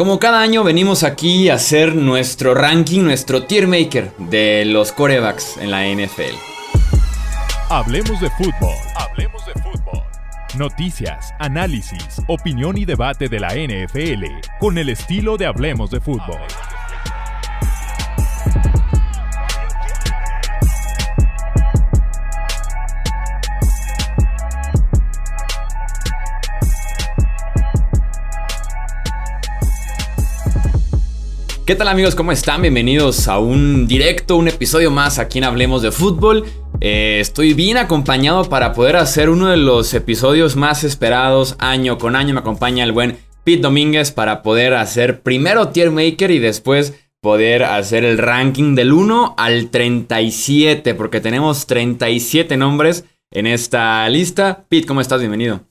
Como cada año venimos aquí a hacer nuestro ranking, nuestro tier maker de los corebacks en la NFL. Hablemos de fútbol. Hablemos de fútbol. Noticias, análisis, opinión y debate de la NFL con el estilo de Hablemos de fútbol. ¿Qué tal amigos? ¿Cómo están? Bienvenidos a un directo, un episodio más aquí en Hablemos de Fútbol. Eh, estoy bien acompañado para poder hacer uno de los episodios más esperados año con año. Me acompaña el buen Pete Domínguez para poder hacer primero Tier Maker y después poder hacer el ranking del 1 al 37, porque tenemos 37 nombres en esta lista. Pete, ¿cómo estás? Bienvenido.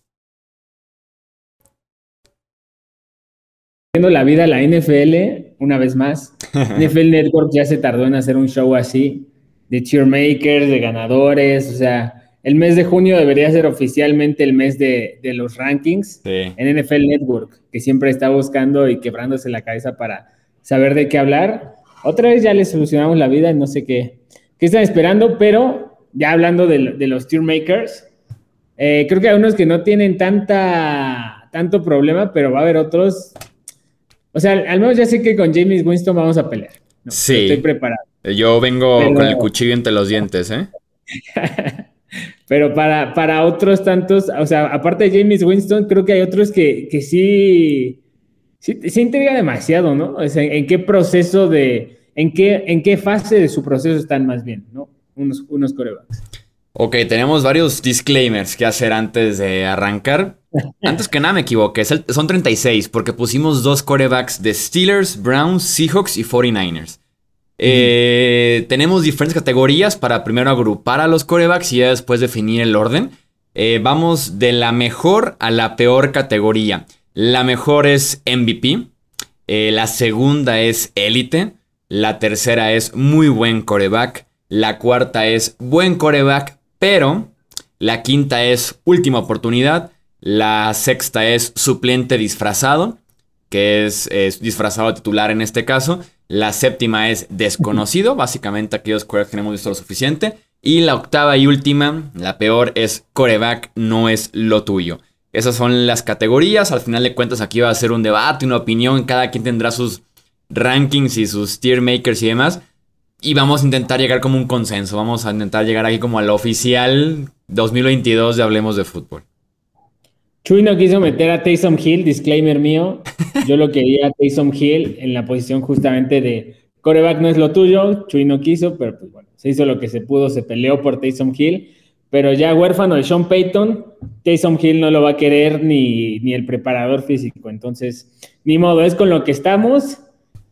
La vida la NFL, una vez más. NFL Network ya se tardó en hacer un show así, de cheermakers, de ganadores, o sea, el mes de junio debería ser oficialmente el mes de, los rankings en NFL Network, que siempre está buscando y quebrándose la cabeza para saber de qué hablar. Otra vez ya les solucionamos la vida, no sé qué, qué están esperando, pero ya hablando de, los cheermakers, eh, creo que hay unos que no tienen tanta, tanto problema, pero va a haber otros o sea, al menos ya sé que con James Winston vamos a pelear. sí. Estoy preparado. Yo vengo con el cuchillo entre los dientes, ¿eh? Pero para, para otros tantos, o sea, aparte de James Winston, creo que hay otros que, que sí, sí, sí intriga demasiado, ¿no? O sea, en qué proceso de, en qué, en qué fase de su proceso están más bien, ¿no? Unos, unos corebacks. Ok, tenemos varios disclaimers que hacer antes de arrancar. Antes que nada me equivoqué, son 36 porque pusimos dos corebacks de Steelers, Browns, Seahawks y 49ers. Eh, tenemos diferentes categorías para primero agrupar a los corebacks y ya después definir el orden. Eh, vamos de la mejor a la peor categoría. La mejor es MVP. Eh, la segunda es élite. La tercera es muy buen coreback. La cuarta es buen coreback, pero la quinta es última oportunidad. La sexta es suplente disfrazado, que es, disfrazado titular en este caso. La séptima es desconocido, básicamente aquellos corebacks que no hemos visto lo suficiente. Y la octava y última, la peor, es coreback no es lo tuyo. Esas son las categorías. Al final de cuentas, aquí va a ser un debate, una opinión. Cada quien tendrá sus rankings y sus tier makers y demás. Y vamos a intentar llegar como un consenso. Vamos a intentar llegar aquí como al oficial 2022 de Hablemos de Fútbol. Chuy no quiso meter a Taysom Hill, disclaimer mío. Yo lo quería a Taysom Hill en la posición justamente de coreback no es lo tuyo. Chuy no quiso, pero pues bueno, se hizo lo que se pudo, se peleó por Taysom Hill. Pero ya huérfano de Sean Payton, Taysom Hill no lo va a querer ni, ni el preparador físico. Entonces, ni modo, es con lo que estamos.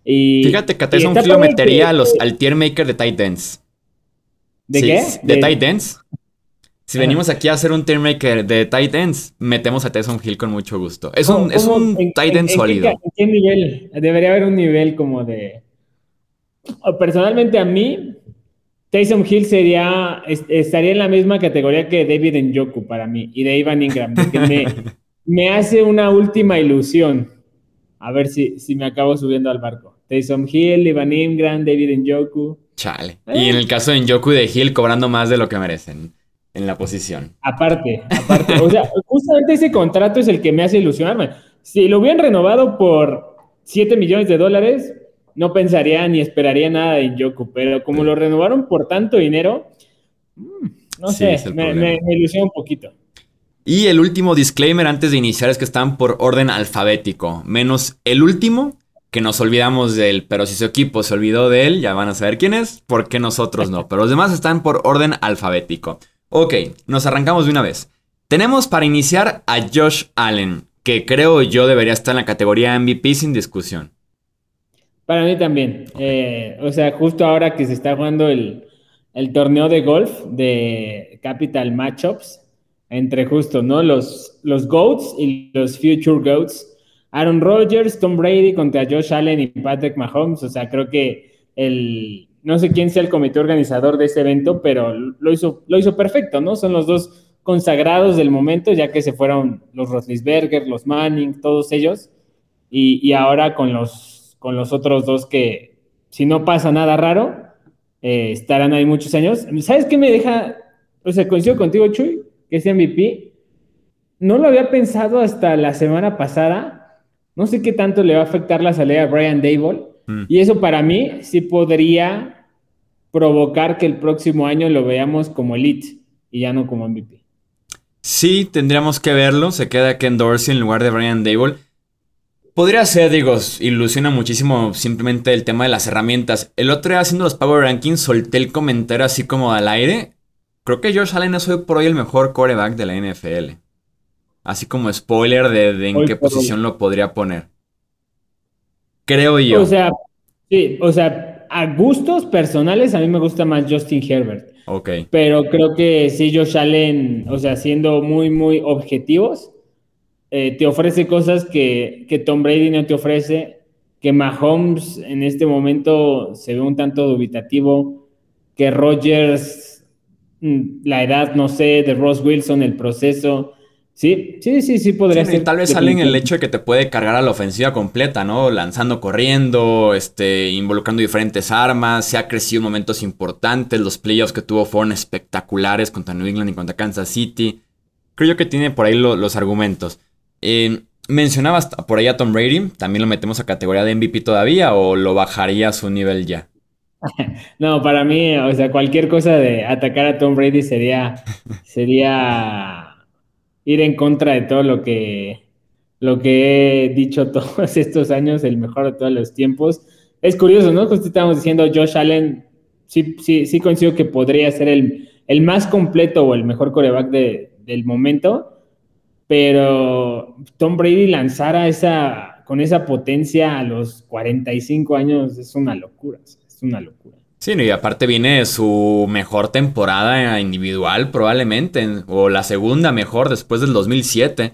Y, Fíjate que a Taysom Hill lo metería al tier maker de tight ends. ¿De qué? De, de tight ends. Si venimos aquí a hacer un tier maker de tight ends, metemos a Taysom Hill con mucho gusto. Es un, es un tight end sólido. ¿en qué, nivel? Debería haber un nivel como de. Personalmente, a mí, Taysom Hill sería, estaría en la misma categoría que David Njoku para mí y de Ivan Ingram. me, me, hace una última ilusión. A ver si, si me acabo subiendo al barco. Taysom Hill, Ivan Ingram, David Njoku. Chale. Y en el caso de Njoku y de Hill, cobrando más de lo que merecen en la posición. Aparte, aparte. o sea, justamente ese contrato es el que me hace ilusionarme. Si lo hubieran renovado por 7 millones de dólares, no pensaría ni esperaría nada de Yoku, pero como lo renovaron por tanto dinero, mm, no sé, me, me, ilusiona un poquito. Y el último disclaimer antes de iniciar es que están por orden alfabético, menos el último, que nos olvidamos de él, pero si su equipo se olvidó de él, ya van a saber quién es, porque nosotros no, pero los demás están por orden alfabético. Ok, nos arrancamos de una vez. Tenemos para iniciar a Josh Allen, que creo yo debería estar en la categoría MVP sin discusión. Para mí también. Eh, o sea, justo ahora que se está jugando el, torneo de golf de Capital Matchups, entre justo, ¿no? Los, los GOATs y los Future GOATs. Aaron Rodgers, Tom Brady contra Josh Allen y Patrick Mahomes. O sea, creo que el, no sé quién sea el comité organizador de este evento, pero lo hizo, lo hizo perfecto, ¿no? Son los dos consagrados del momento, ya que se fueron los Roethlisberger, los Manning, todos ellos. y, ahora con los, con los otros dos que, si no pasa nada raro, eh, estarán ahí muchos años. ¿Sabes qué me deja? O sea, coincido contigo, Chuy, que es MVP. No lo había pensado hasta la semana pasada. No sé qué tanto le va a afectar la salida a Brian Dable. Mm. Y eso para mí sí podría provocar que el próximo año lo veamos como elite y ya no como MVP. Sí, tendríamos que verlo. Se queda Ken Dorsey en lugar de Brian Dable. Podría ser, digo, ilusiona muchísimo simplemente el tema de las herramientas. El otro día haciendo los Power Rankings solté el comentario así como al aire. Creo que George Allen es hoy por hoy el mejor coreback de la NFL. Así como spoiler de, en qué posición lo podría poner. Creo yo. O sea, sí, o sea, a gustos personales a mí me gusta más Justin Herbert. Ok. Pero creo que sí, Josh Allen, o sea, siendo muy, muy objetivos, eh, te ofrece cosas que, que, Tom Brady no te ofrece, que Mahomes en este momento se ve un tanto dubitativo, que Rogers, mm, la edad, no sé, de Ross Wilson, el proceso. Sí, sí, sí, sí podría ser. Tal vez salen el hecho de que te puede cargar a la ofensiva completa, ¿no? Lanzando, corriendo, este, involucrando diferentes armas. Se ha crecido en momentos importantes. Los playoffs que tuvo fueron espectaculares contra New England y contra Kansas City. Creo yo que tiene por ahí los argumentos. Eh, mencionabas por ahí a Tom Brady. ¿También lo metemos a categoría de MVP todavía o lo bajaría a su nivel ya? No, para mí, o sea, cualquier cosa de atacar a Tom Brady sería, sería ir en contra de todo lo que, lo que he dicho todos estos años, el mejor de todos los tiempos. Es curioso, ¿no? Justo estábamos diciendo, Josh Allen, sí, sí, sí coincido que podría ser el, el más completo o el mejor coreback del momento, pero Tom Brady lanzara esa, con esa potencia a los 45 años es una locura, es una locura. Sí, y aparte viene su mejor temporada individual probablemente, o la segunda mejor después del 2007.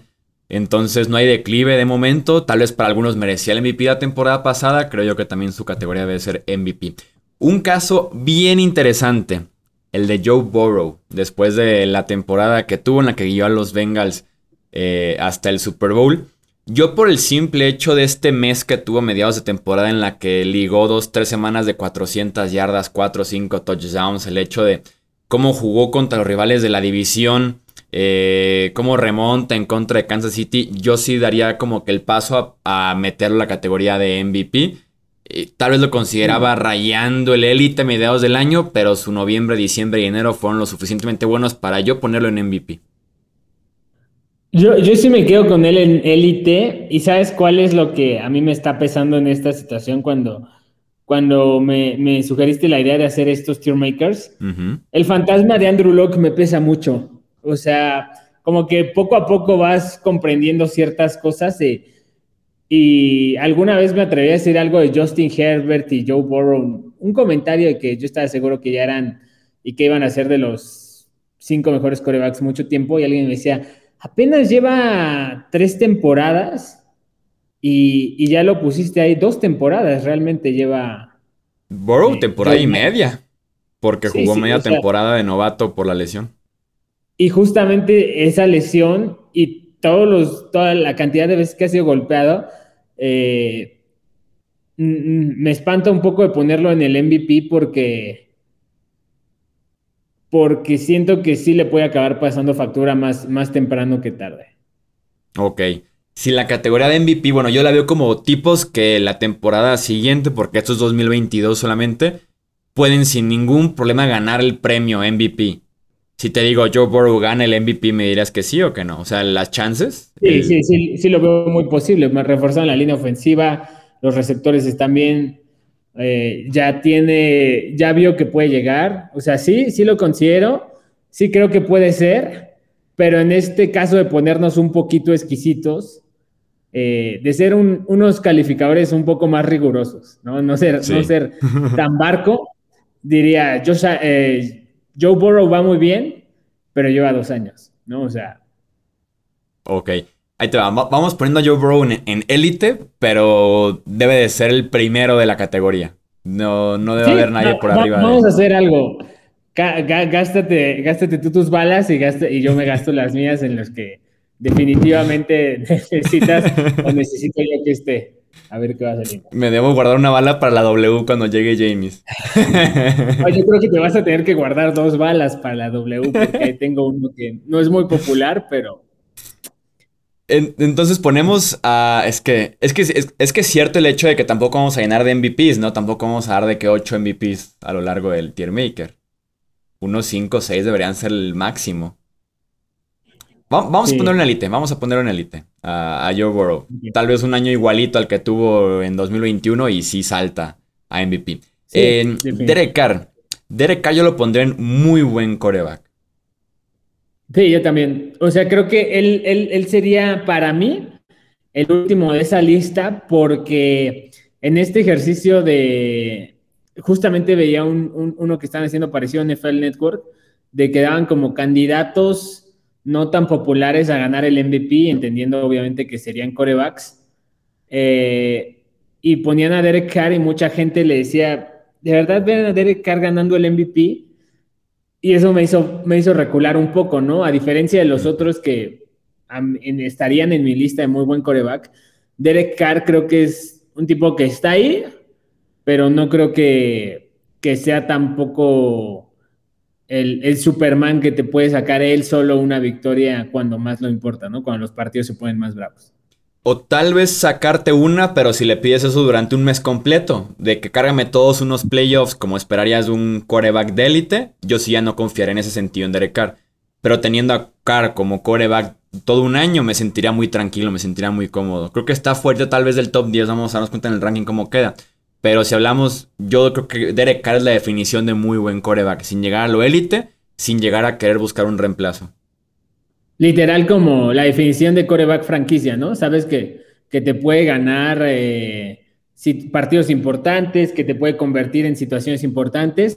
Entonces no hay declive de momento, tal vez para algunos merecía el MVP la temporada pasada, creo yo que también su categoría debe ser MVP. Un caso bien interesante, el de Joe Burrow, después de la temporada que tuvo en la que guió a los Bengals eh, hasta el Super Bowl. Yo por el simple hecho de este mes que tuvo mediados de temporada en la que ligó dos, tres semanas de 400 yardas, 4 5 touchdowns, el hecho de cómo jugó contra los rivales de la división, eh, cómo remonta en contra de Kansas City, yo sí daría como que el paso a, meterlo en la categoría de MVP. tal vez lo consideraba rayando el élite a mediados del año, pero su noviembre, diciembre y enero fueron lo suficientemente buenos para yo ponerlo en MVP. Yo, yo sí me quedo con él en élite y sabes cuál es lo que a mí me está pesando en esta situación cuando, cuando me, sugeriste la idea de hacer estos tier makers. El fantasma de Andrew Locke me pesa mucho. O sea, como que poco a poco vas comprendiendo ciertas cosas y alguna vez me atreví a decir algo de Justin Herbert y Joe Burrow, un comentario de que yo estaba seguro que ya eran y que iban a ser de los cinco mejores corebacks mucho tiempo y alguien me decía, apenas lleva tres temporadas y, ya lo pusiste ahí, dos temporadas realmente lleva. Burrow, eh, temporada y media, porque jugó media temporada de novato por la lesión. Y justamente esa lesión y todos los, toda la cantidad de veces que ha sido golpeado, eh, me espanta un poco de ponerlo en el MVP porque porque siento que sí le puede acabar pasando factura más, más temprano que tarde. Ok. Si la categoría de MVP, bueno, yo la veo como tipos que la temporada siguiente, porque esto es 2022 solamente, pueden sin ningún problema ganar el premio MVP. Si te digo Joe Burrow gana el MVP, ¿me dirás que sí o que no? O sea, las chances. Sí, sí, sí, sí lo veo muy posible. Me reforzaron la línea ofensiva, los receptores están bien. Eh, ya tiene, ya vio que puede llegar. O sea, sí, sí lo considero, sí creo que puede ser, pero en este caso de ponernos un poquito exquisitos, eh, de ser unos calificadores un poco más rigurosos, ¿no? No ser, no ser tan barco, diría, yo, eh, Joe Burrow va muy bien, pero lleva dos años, ¿no? O sea. Ok. Ahí te va. Vamos poniendo a Joe Burrow en élite, pero debe de ser el primero de la categoría. No, no debe haber nadie por arriba. Vamos a hacer algo. Gástate, gástate tú tus balas y, y yo me gasto las mías en los que definitivamente necesitas o necesito yo que esté. A ver qué va a salir. Me debo guardar una bala para la W cuando llegue James. yo creo que te vas a tener que guardar dos balas para la W porque tengo uno que no es muy popular, pero entonces ponemos a. Es que, es que es, que es cierto el hecho de que tampoco vamos a llenar de MVPs, ¿no? Tampoco vamos a dar de que 8 MVPs a lo largo del tier maker. Unos 5 o 6 deberían ser el máximo. vamos a poner una elite, vamos a poner una elite a, Joe Burrow. Tal vez un año igualito al que tuvo en 2021 y sí salta a MVP. Derek Carr. Derek Carr yo lo pondré en muy buen coreback. Sí, yo también. O sea, creo que él, él, sería para mí el último de esa lista porque en este ejercicio de, justamente veía un, uno que están haciendo parecido a NFL Network, de que daban como candidatos no tan populares a ganar el MVP, entendiendo obviamente que serían corebacks. Eh, y ponían a Derek Carr y mucha gente le decía, ¿de verdad ven a Derek Carr ganando el MVP? Y eso me hizo, me hizo recular un poco, ¿no? A diferencia de los otros que estarían en mi lista de muy buen coreback, Derek Carr creo que es un tipo que está ahí, pero no creo que, que sea tampoco el, el, Superman que te puede sacar él solo una victoria cuando más lo importa, ¿no? Cuando los partidos se ponen más bravos. O tal vez sacarte una, pero si le pides eso durante un mes completo, de que cárgame todos unos playoffs como esperarías de un coreback de élite, yo sí ya no confiaré en ese sentido en Derek Carr. Pero teniendo a Carr como coreback todo un año, me sentiría muy tranquilo, me sentiría muy cómodo. Creo que está fuerte tal vez del top 10, vamos a darnos cuenta en el ranking cómo queda. Pero si hablamos, yo creo que Derek Carr es la definición de muy buen coreback, sin llegar a lo élite, sin llegar a querer buscar un reemplazo. Literal como la definición de coreback franquicia, ¿no? Sabes que, que te puede ganar eh, partidos importantes, que te puede convertir en situaciones importantes,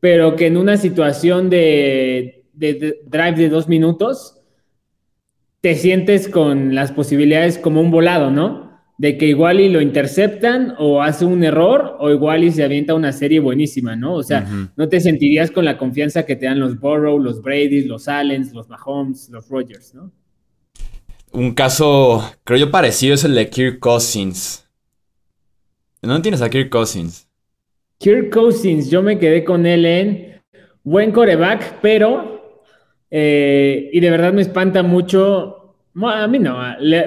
pero que en una situación de, de drive de dos minutos te sientes con las posibilidades como un volado, ¿no? De que igual y lo interceptan o hace un error o igual y se avienta una serie buenísima, ¿no? O sea, no te sentirías con la confianza que te dan los Burrow, los Brady, los Allens, los Mahomes, los Rogers, ¿no? Un caso, creo yo parecido es el de Kirk Cousins. ¿Dónde tienes a Kirk Cousins? Kirk Cousins, yo me quedé con él en buen coreback, pero, eh, y de verdad me espanta mucho, a mí no,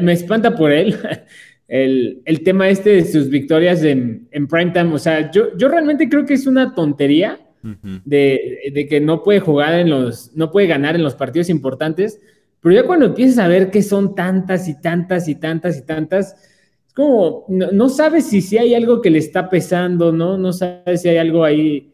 me espanta por él. el, tema este de sus victorias en, en primetime. O sea, yo, yo realmente creo que es una tontería de, que no puede jugar en los, no puede ganar en los partidos importantes. Pero ya cuando empiezas a ver que son tantas y tantas y tantas y tantas, es como, no, sabes si, si hay algo que le está pesando, ¿no? No sabes si hay algo ahí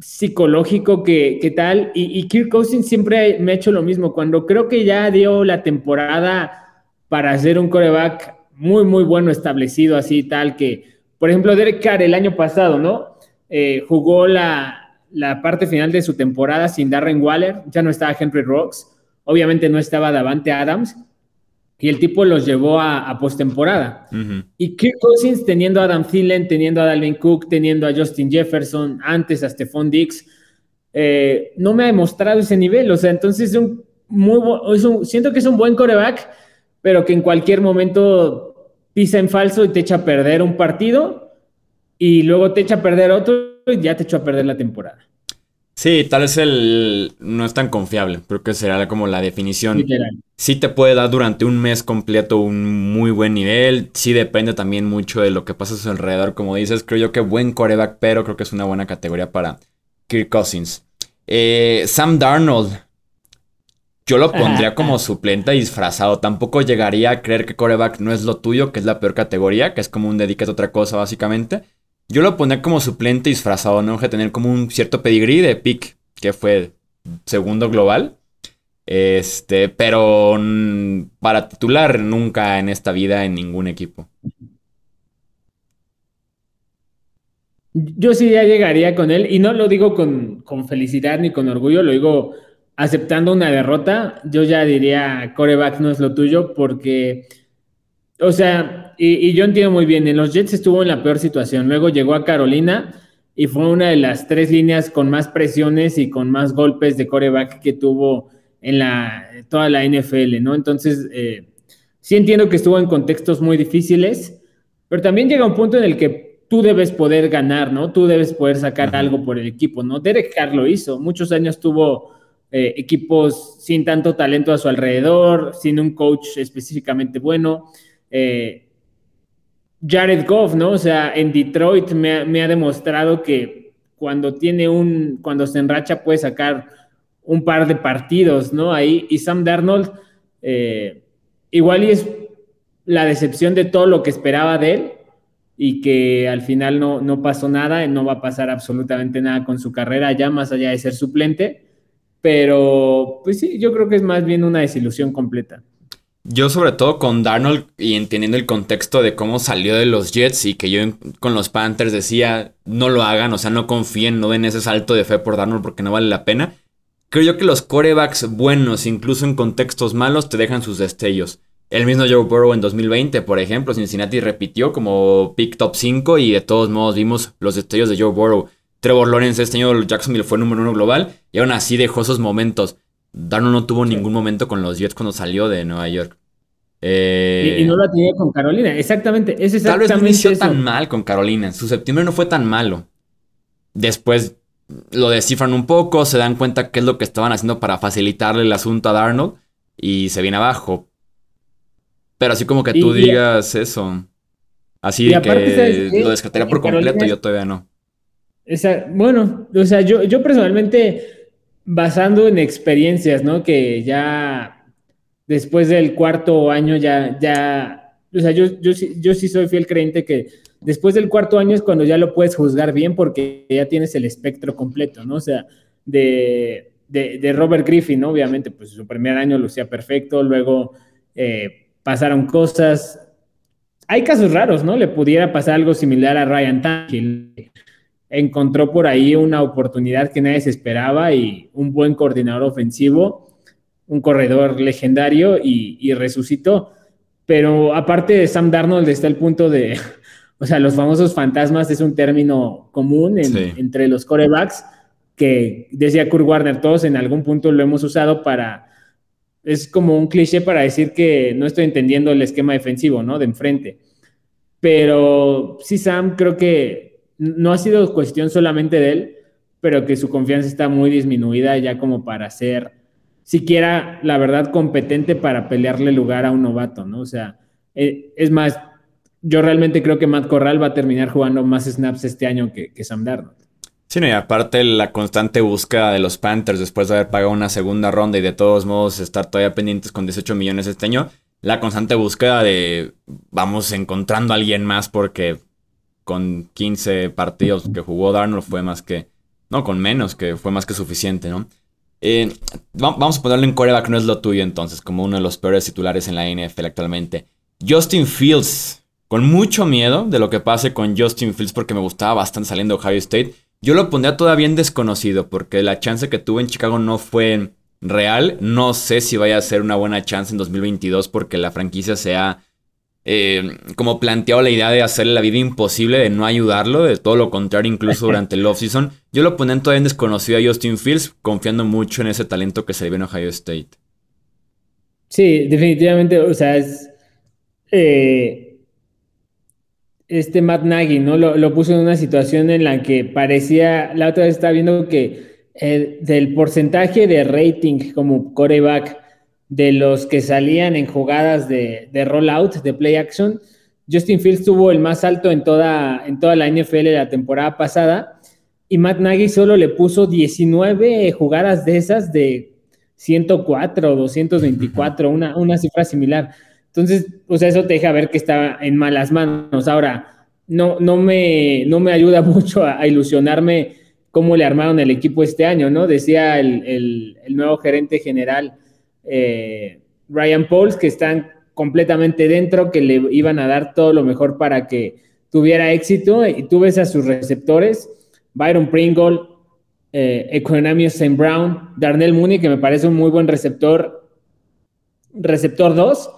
psicológico que, que tal. Y, y Kirk Cousins siempre me ha hecho lo mismo. Cuando creo que ya dio la temporada para hacer un coreback muy, muy bueno establecido así, tal que, por ejemplo, Derek Carr el año pasado, ¿no? Eh, jugó la, la, parte final de su temporada sin Darren Waller, ya no estaba Henry Rocks, obviamente no estaba Davante Adams, y el tipo los llevó a, a postemporada. Y Kirk Cousins teniendo a Adam Thielen, teniendo a Dalvin Cook, teniendo a Justin Jefferson, antes a Stephon Dix, eh, no me ha demostrado ese nivel, o sea, entonces es un muy, siento que es un buen coreback, pero que en cualquier momento pisa en falso y te echa a perder un partido y luego te echa a perder otro y ya te echó a perder la temporada. Sí, tal vez el no es tan confiable. Creo que será como la definición. Sí te puede dar durante un mes completo un muy buen nivel. Sí depende también mucho de lo que pasa a su alrededor. Como dices, creo yo que buen coreback, pero creo que es una buena categoría para Kirk Cousins. Eh, Sam Darnold. Yo lo pondría como suplente disfrazado. Tampoco llegaría a creer que coreback no es lo tuyo, que es la peor categoría, que es como un dedicate a otra cosa, básicamente. Yo lo pondría como suplente disfrazado, no que tener como un cierto pedigrí de pick, que fue segundo global. Este, pero para titular nunca en esta vida en ningún equipo. Yo sí ya llegaría con él, y no lo digo con, con felicidad ni con orgullo, lo digo aceptando una derrota, yo ya diría, coreback no es lo tuyo, porque, o sea, y, yo entiendo muy bien, en los Jets estuvo en la peor situación, luego llegó a Carolina y fue una de las tres líneas con más presiones y con más golpes de coreback que tuvo en la, toda la NFL, ¿no? Entonces, eh, sí entiendo que estuvo en contextos muy difíciles, pero también llega un punto en el que tú debes poder ganar, ¿no? Tú debes poder sacar algo por el equipo, ¿no? Derek Carr lo hizo, muchos años tuvo eh, equipos sin tanto talento a su alrededor, sin un coach específicamente bueno. Eh, Jared Goff, ¿no? O sea, en Detroit me ha, demostrado que cuando tiene un, cuando se enracha puede sacar un par de partidos, ¿no? Ahí, y Sam Darnold, eh, igual y es la decepción de todo lo que esperaba de él y que al final no, no pasó nada, no va a pasar absolutamente nada con su carrera ya más allá de ser suplente, pero pues sí, yo creo que es más bien una desilusión completa. Yo sobre todo con Darnold y entendiendo el contexto de cómo salió de los Jets y que yo con los Panthers decía no lo hagan, o sea, no confíen, no den ese salto de fe por Darnold porque no vale la pena. Creo yo que los corebacks buenos, incluso en contextos malos, te dejan sus destellos. El mismo Joe Burrow en 2020, por ejemplo, Cincinnati repitió como pick top 5 y de todos modos vimos los destellos de Joe Burrow. Trevor Lawrence este año Jacksonville fue número uno global y aún así dejó esos momentos. Darnold no tuvo ningún momento con los Jets cuando salió de Nueva York. y, no lo tenía con Carolina, exactamente. Es exactamente Tal vez no inició tan mal con Carolina. Su septiembre no fue tan malo. Después lo descifran un poco, se dan cuenta qué es lo que estaban haciendo para facilitarle el asunto a Darnold y se viene abajo. Pero así como que tú digas eso. Así que lo descartaría por completo, yo todavía no. Bueno, o sea, yo, yo personalmente, basando en experiencias, ¿no? Que ya después del cuarto año ya, ya, o sea, yo, yo, yo sí soy fiel creyente que Después del cuarto año es cuando ya lo puedes juzgar bien porque ya tienes el espectro completo, ¿no? O sea, de, Robert Griffin, ¿no? Obviamente, pues su primer año lucía perfecto, luego eh, pasaron cosas. Hay casos raros, ¿no? Le pudiera pasar algo similar a Ryan Tannehill. Encontró por ahí una oportunidad que nadie se esperaba y un buen coordinador ofensivo, un corredor legendario y, y resucitó. Pero aparte de Sam Darnold está el punto de o sea, los famosos fantasmas es un término común entre los corebacks que decía Kurt Warner, todos en algún punto lo hemos usado para, es como un cliché para decir que no estoy entendiendo el esquema defensivo, ¿no? De enfrente. Pero sí, Sam, creo que no ha sido cuestión solamente de él, pero que su confianza está muy disminuida ya como para ser siquiera, la verdad, competente para pelearle lugar a un novato, ¿no? O sea, eh, es más, yo realmente creo que Matt Corral va a terminar jugando más snaps este año que, Sam Darnold. Sí, no, y aparte la constante búsqueda de los Panthers después de haber pagado una segunda ronda y de todos modos estar todavía pendientes con 18 millones este año, la constante búsqueda de vamos encontrando a alguien más porque con 15 partidos que jugó Darnold fue más que, no, con menos que fue más que suficiente, ¿no? Eh, vamos a ponerlo en coreback, no es lo tuyo entonces, como uno de los peores titulares en la NFL actualmente. Justin Fields, con mucho miedo de lo que pase con Justin Fields porque me gustaba bastante saliendo de Ohio State. Yo lo pondría todavía en desconocido porque la chance que tuve en Chicago no fue real. No sé si vaya a ser una buena chance en 2022 porque la franquicia se ha eh, como planteado la idea de hacerle la vida imposible, de no ayudarlo, de todo lo contrario, incluso durante el offseason. Yo lo pondría todavía en desconocido a Justin Fields, confiando mucho en ese talento que se le en Ohio State. Sí, definitivamente, o sea, es... Eh este Matt Nagy, ¿no? Lo, puso en una situación en la que parecía, la otra vez estaba viendo que del porcentaje de rating como coreback de los que salían en jugadas de, de rollout, de play action, Justin Fields tuvo el más alto en toda, en toda la NFL la temporada pasada y Matt Nagy solo le puso 19 jugadas de esas de 104 o 224, una, una cifra similar. Entonces, o sea, eso te deja ver que está en malas manos. Ahora, no, no, me, no me ayuda mucho a, ilusionarme cómo le armaron el equipo este año, ¿no? Decía el, nuevo gerente general eh, Ryan Pauls que están completamente dentro, que le iban a dar todo lo mejor para que tuviera éxito. Y tú ves a sus receptores, Byron Pringle, eh, Economio St. Brown, Darnell Mooney, que me parece un muy buen receptor, receptor 2,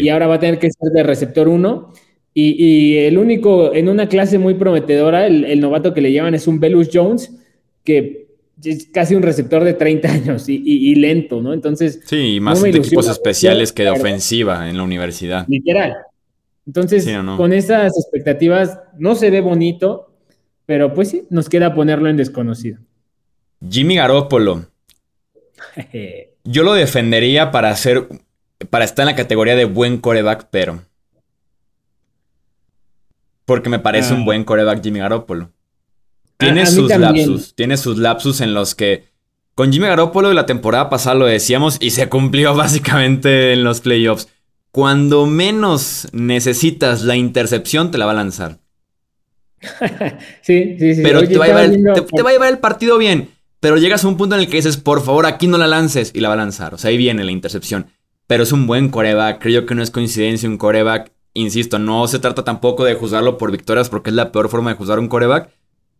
y ahora va a tener que ser de receptor 1. Y, el único, en una clase muy prometedora, el, novato que le llevan es un Belus Jones, que es casi un receptor de 30 años y, lento, ¿no? Entonces. Sí, y más de equipos especiales que de ofensiva en la universidad. Literal. Entonces, con esas expectativas, no se ve bonito, pero pues sí, nos queda ponerlo en desconocido. Jimmy Garoppolo. Yo lo defendería para hacer. Para estar en la categoría de buen coreback, pero. Porque me parece un ah. buen coreback Jimmy Garoppolo. Tiene sus lapsus. Tiene sus lapsus en los que. Con Jimmy Garoppolo la temporada pasada lo decíamos y se cumplió básicamente en los playoffs. Cuando menos necesitas la intercepción, te la va a lanzar. sí, sí, sí. Pero te, va a llevar el partido bien. Pero llegas a un punto en el que dices, por favor, aquí no la lances. Y la va a lanzar. O sea, ahí viene la intercepción. Pero es un buen coreback. Creo que no es coincidencia un coreback. Insisto, no se trata tampoco de juzgarlo por victorias porque es la peor forma de juzgar un coreback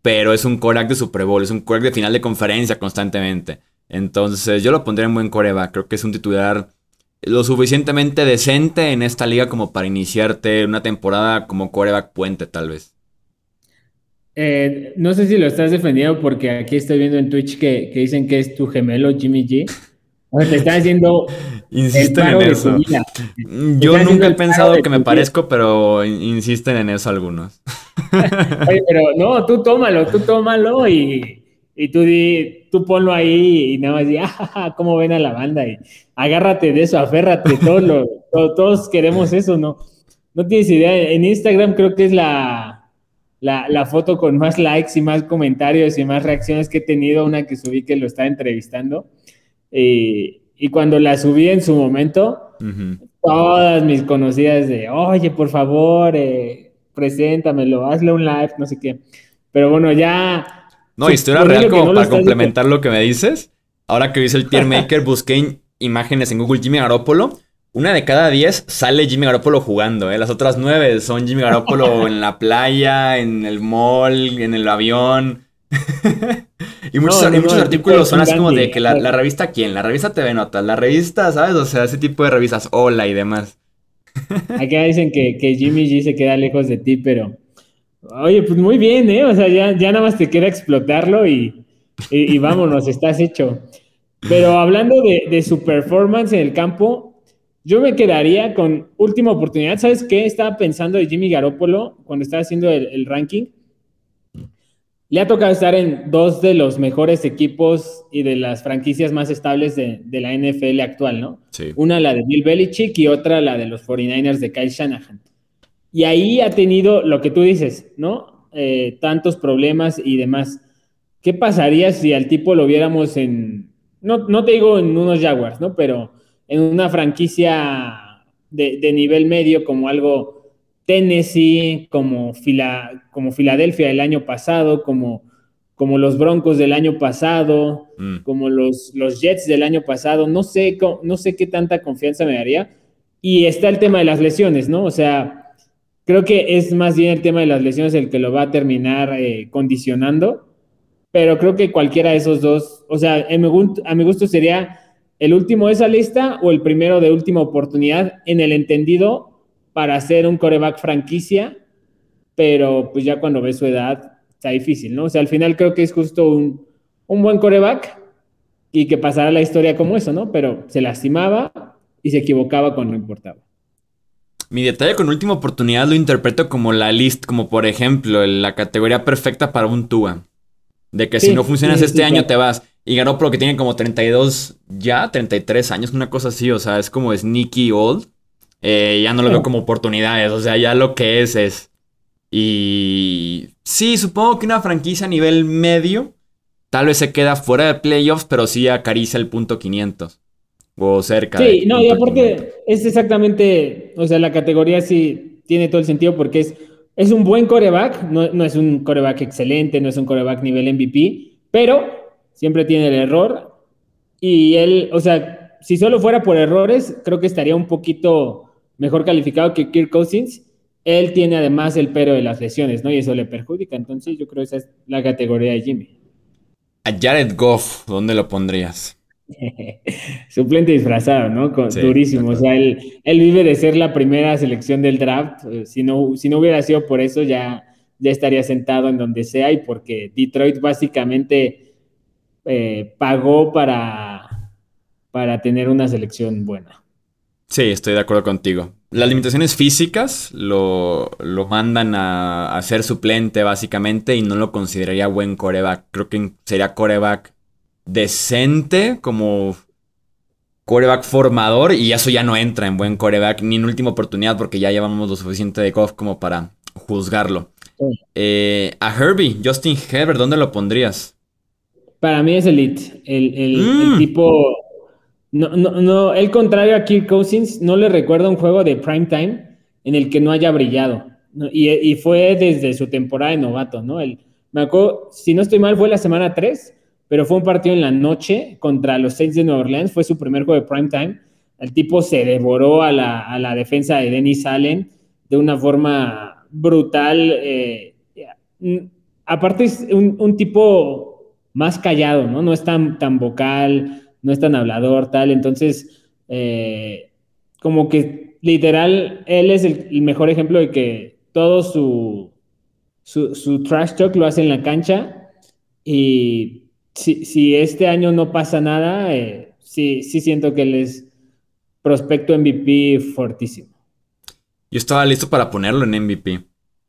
pero es un coreback de Super Bowl, es un coreback de final de conferencia constantemente. Entonces yo lo pondría en buen coreback, creo que es un titular lo suficientemente decente en esta liga como para iniciarte una temporada como coreback puente tal vez. Eh, no sé si lo estás defendiendo porque aquí estoy viendo en Twitch que, dicen que es tu gemelo Jimmy G. Te está haciendo. Insisten en eso. Yo nunca he pensado que me parezco, pero insisten en eso algunos. Oye, pero no, tú tómalo, tú tómalo y, y tú, di, tú ponlo ahí y nada más di, ah, cómo ven a la banda y agárrate de eso, aférrate, todos, todos queremos eso, ¿no? No tienes idea, en Instagram creo que es la, la, foto con más likes y más comentarios y más reacciones que he tenido, una que subí que lo estaba entrevistando. Y, y cuando la subí en su momento, todas mis conocidas de, oye, por favor, eh, preséntamelo, hazle un live, no sé qué. Pero bueno, ya. No, historia real como para complementar lo que me dices. Ahora que hice el tier maker, busqué imágenes en Google Jimmy Garoppolo. Una de cada diez sale Jimmy Garoppolo jugando, ¿eh? Las otras nueve son Jimmy Garoppolo en la playa, en el mall, en el avión. y muchos, artículos son así como de que la, la, revista quién, la revista TV Notas, la revista, ¿sabes? O sea, ese tipo de revistas, hola y demás. Acá dicen que, Jimmy G se queda lejos de ti, pero. Oye, pues muy bien, ¿eh? O sea, ya, nada más te queda explotarlo y, y, vámonos, estás hecho. Pero hablando de, su performance en el campo, yo me quedaría con última oportunidad. ¿Sabes qué? Estaba pensando de Jimmy Garoppolo cuando estaba haciendo el ranking le ha tocado estar en dos de los mejores equipos y de las franquicias más estables de, la NFL actual, ¿no? Sí. Una la de Bill Belichick y otra la de los 49ers de Kyle Shanahan. Y ahí ha tenido lo que tú dices, ¿no? Eh, tantos problemas y demás. ¿Qué pasaría si al tipo lo viéramos en, no, no te digo en unos Jaguars, ¿no? Pero en una franquicia de, de nivel medio como algo Tennessee, como, como Filadelfia el año pasado, como, como los Broncos del año pasado, mm. como los, los Jets del año pasado. No sé, no sé qué tanta confianza me daría. Y está el tema de las lesiones, ¿no? O sea, creo que es más bien el tema de las lesiones el que lo va a terminar eh, condicionando. Pero creo que cualquiera de esos dos, o sea, a mi gusto sería el último de esa lista o el primero de última oportunidad en el entendido para ser un coreback franquicia, pero pues ya cuando ves su edad está difícil, ¿no? O sea, al final creo que es justo un, buen coreback y que pasará la historia como eso, ¿no? Pero se lastimaba y se equivocaba cuando no importaba. Mi detalle con última oportunidad lo interpreto como la list, como por ejemplo la categoría perfecta para un Tua. De que si no funcionas este año te vas. Y ganó que tiene como 32, ya 33 años, una cosa así, o sea, es como sneaky old. Eh, ya no lo veo como oportunidades, o sea, ya lo que es es. Y sí, supongo que una franquicia a nivel medio tal vez se queda fuera de playoffs, pero sí acaricia el punto 500 o cerca. Sí, no, y aparte es exactamente, o sea, la categoría sí tiene todo el sentido porque es, es un buen coreback, no, no es un coreback excelente, no es un coreback nivel MVP, pero siempre tiene el error y él, o sea, si solo fuera por errores, creo que estaría un poquito mejor calificado que Kirk Cousins, él tiene además el pero de las lesiones, ¿no? Y eso le perjudica. Entonces yo creo que esa es la categoría de Jimmy. A Jared Goff, ¿dónde lo pondrías? Suplente disfrazado, ¿no? durísimo. O sea, él, él, vive de ser la primera selección del draft. Eh, si no, si no hubiera sido por eso, ya, ya estaría sentado en donde sea y porque Detroit básicamente eh, pagó para, para tener una selección buena. Sí, estoy de acuerdo contigo. Las limitaciones físicas lo, lo mandan a, a, ser suplente básicamente y no lo consideraría buen coreback. Creo que sería coreback decente como coreback formador y eso ya no entra en buen coreback ni en última oportunidad porque ya llevamos lo suficiente de Goff como para juzgarlo. Eh, a Herbie, Justin Herbert, ¿dónde lo pondrías? Para mí es elite. El, el, mm. tipo. No, no, no, el contrario a Kirk Cousins, no le recuerda un juego de prime time en el que no haya brillado. Y, fue desde su temporada de novato, ¿no? El, me acuerdo, si no estoy mal, fue la semana 3, pero fue un partido en la noche contra los Saints de Nueva Orleans. Fue su primer juego de prime time. El tipo se devoró a la, a la defensa de Dennis Allen de una forma brutal. Eh, aparte, es un, un tipo más callado, ¿no? No es tan, tan vocal, no es tan hablador, tal. Entonces, eh, como que literal, él es el, mejor ejemplo de que todo su, su, trash talk lo hace en la cancha. Y si, este año no pasa nada, eh, sí, sí siento que él es prospecto MVP fortísimo. Yo estaba listo para ponerlo en MVP.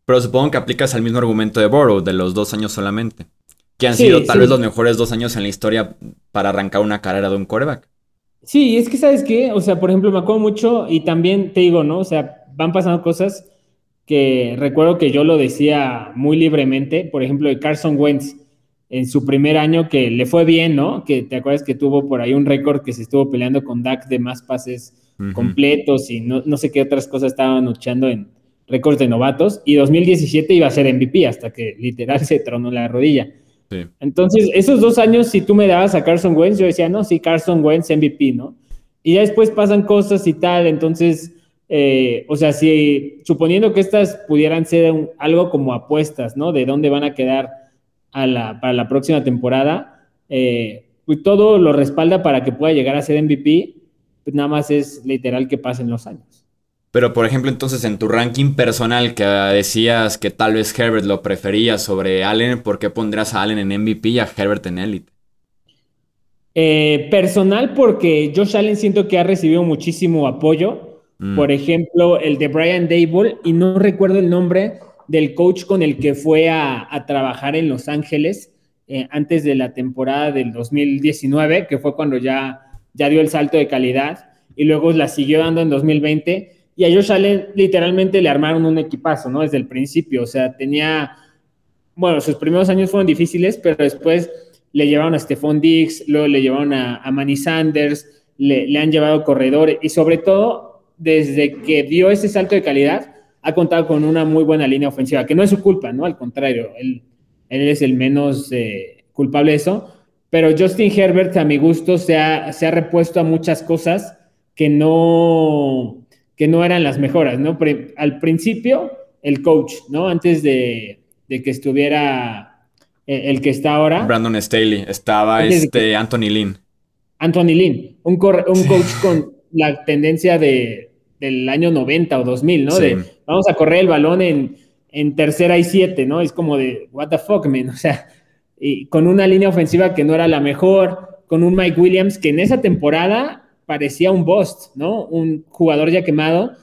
Pero supongo que aplicas al mismo argumento de Borough, de los dos años solamente que han sido tal vez los mejores dos años en la historia para arrancar una carrera de un coreback. Sí, es que sabes qué, o sea, por ejemplo, me acuerdo mucho y también te digo, ¿no? O sea, van pasando cosas que recuerdo que yo lo decía muy libremente, por ejemplo, de Carson Wentz en su primer año que le fue bien, ¿no? Que te acuerdas que tuvo por ahí un récord que se estuvo peleando con Dak de más pases completos y no, no, sé qué otras cosas estaban luchando en récords de novatos y 2017 iba a ser MVP hasta que literal se tronó la rodilla. Entonces, esos dos años, si tú me dabas a Carson Wentz, yo decía, no, sí, Carson Wentz MVP, ¿no? Y ya después pasan cosas y tal, entonces, eh, o sea, si suponiendo que estas pudieran ser algo como apuestas, ¿no? De dónde van a quedar para la próxima temporada, eh, pues todo lo respalda para que pueda llegar a ser MVP, pues nada más es literal que pasen los años. Pero, por ejemplo, entonces en tu ranking personal que decías que tal vez Herbert lo prefería sobre Allen, ¿por qué pondrías a Allen en MVP y a Herbert en Elite? Eh, personal, porque Josh Allen siento que ha recibido muchísimo apoyo. Mm. Por ejemplo, el de Brian Dable, y no recuerdo el nombre del coach con el que fue a, trabajar en Los Ángeles eh, antes de la temporada del 2019, que fue cuando ya, ya dio el salto de calidad, y luego la siguió dando en 2020 y a Josh Allen literalmente le armaron un equipazo, ¿no? Desde el principio, o sea, tenía, bueno, sus primeros años fueron difíciles, pero después le llevaron a Stephon Diggs, luego le llevaron a, Manny Sanders, le, han llevado corredores y sobre todo, desde que dio ese salto de calidad, ha contado con una muy buena línea ofensiva, que no es su culpa, ¿no? Al contrario, él, él es el menos eh, culpable de eso. Pero Justin Herbert, a mi gusto, se ha, se ha repuesto a muchas cosas que no, que no eran las mejoras, ¿no? al principio, el coach, ¿no? Antes de, que estuviera eh, el, que está ahora. Brandon Staley, estaba este Anthony Lynn. Anthony Lynn, un, un coach con la tendencia de, del año 90 o 2000, ¿no? De vamos a correr el balón en, en tercera y siete, ¿no? Es como de, what the fuck, man, o sea, y con una línea ofensiva que no era la mejor, con un Mike Williams que en esa temporada parecía un bust, ¿no? Un jugador ya quemado.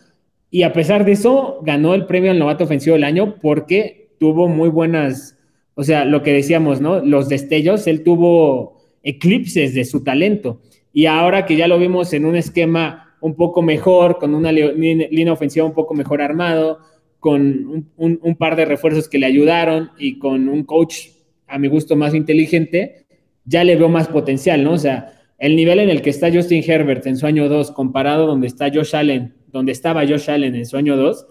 Y a pesar de eso, ganó el premio al novato ofensivo del año porque tuvo muy buenas, o sea, lo que decíamos, ¿no? Los destellos, él tuvo eclipses de su talento. Y ahora que ya lo vimos en un esquema un poco mejor, con una línea ofensiva un poco mejor armado, con un, un par de refuerzos que le ayudaron y con un coach, a mi gusto, más inteligente, ya le veo más potencial, ¿no? O sea, el nivel en el que está Justin Herbert en su año 2 comparado donde está Josh Allen, donde estaba Josh Allen en su año 2,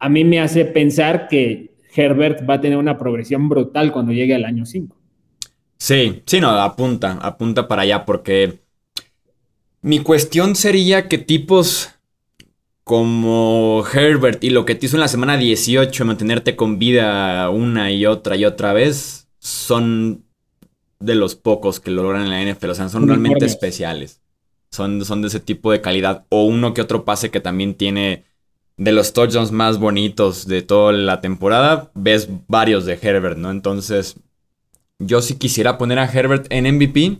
a mí me hace pensar que Herbert va a tener una progresión brutal cuando llegue al año 5. Sí, sí, no, apunta, apunta para allá porque mi cuestión sería que tipos como Herbert y lo que te hizo en la semana 18, mantenerte con vida una y otra y otra vez, son de los pocos que lo logran en la NFL. O sea, son realmente especiales. Son, son de ese tipo de calidad. O uno que otro pase que también tiene de los touchdowns más bonitos de toda la temporada. Ves varios de Herbert, ¿no? Entonces, Yo sí quisiera poner a Herbert en MVP.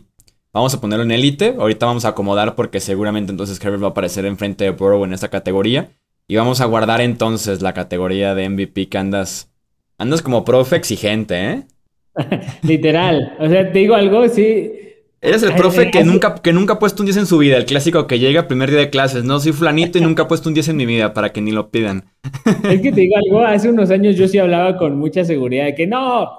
Vamos a ponerlo en élite. Ahorita vamos a acomodar porque seguramente entonces Herbert va a aparecer enfrente de Burrow en esta categoría. Y vamos a guardar entonces la categoría de MVP que andas. Andas como profe exigente, ¿eh? Literal. O sea, te digo algo, sí. Eres el profe que nunca, que nunca ha puesto un 10 en su vida, el clásico que llega primer día de clases. No, soy flanito y nunca he puesto un 10 en mi vida para que ni lo pidan. Es que te digo algo, hace unos años yo sí hablaba con mucha seguridad de que no,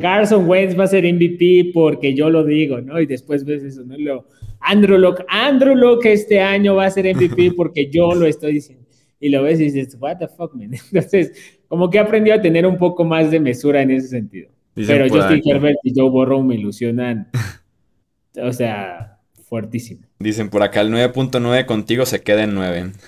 Carson Wentz va a ser MVP porque yo lo digo, ¿no? Y después ves eso, ¿no? Lo, Andrew Locke, Andrew Locke este año va a ser MVP porque yo lo estoy diciendo. Y lo ves y dices, what the fuck, man. Entonces, como que he aprendido a tener un poco más de mesura en ese sentido. Pero Justin Herbert y Joe Burrow me ilusionan o sea, fuertísimo. Dicen por acá, el 9.9 contigo se queda en 9.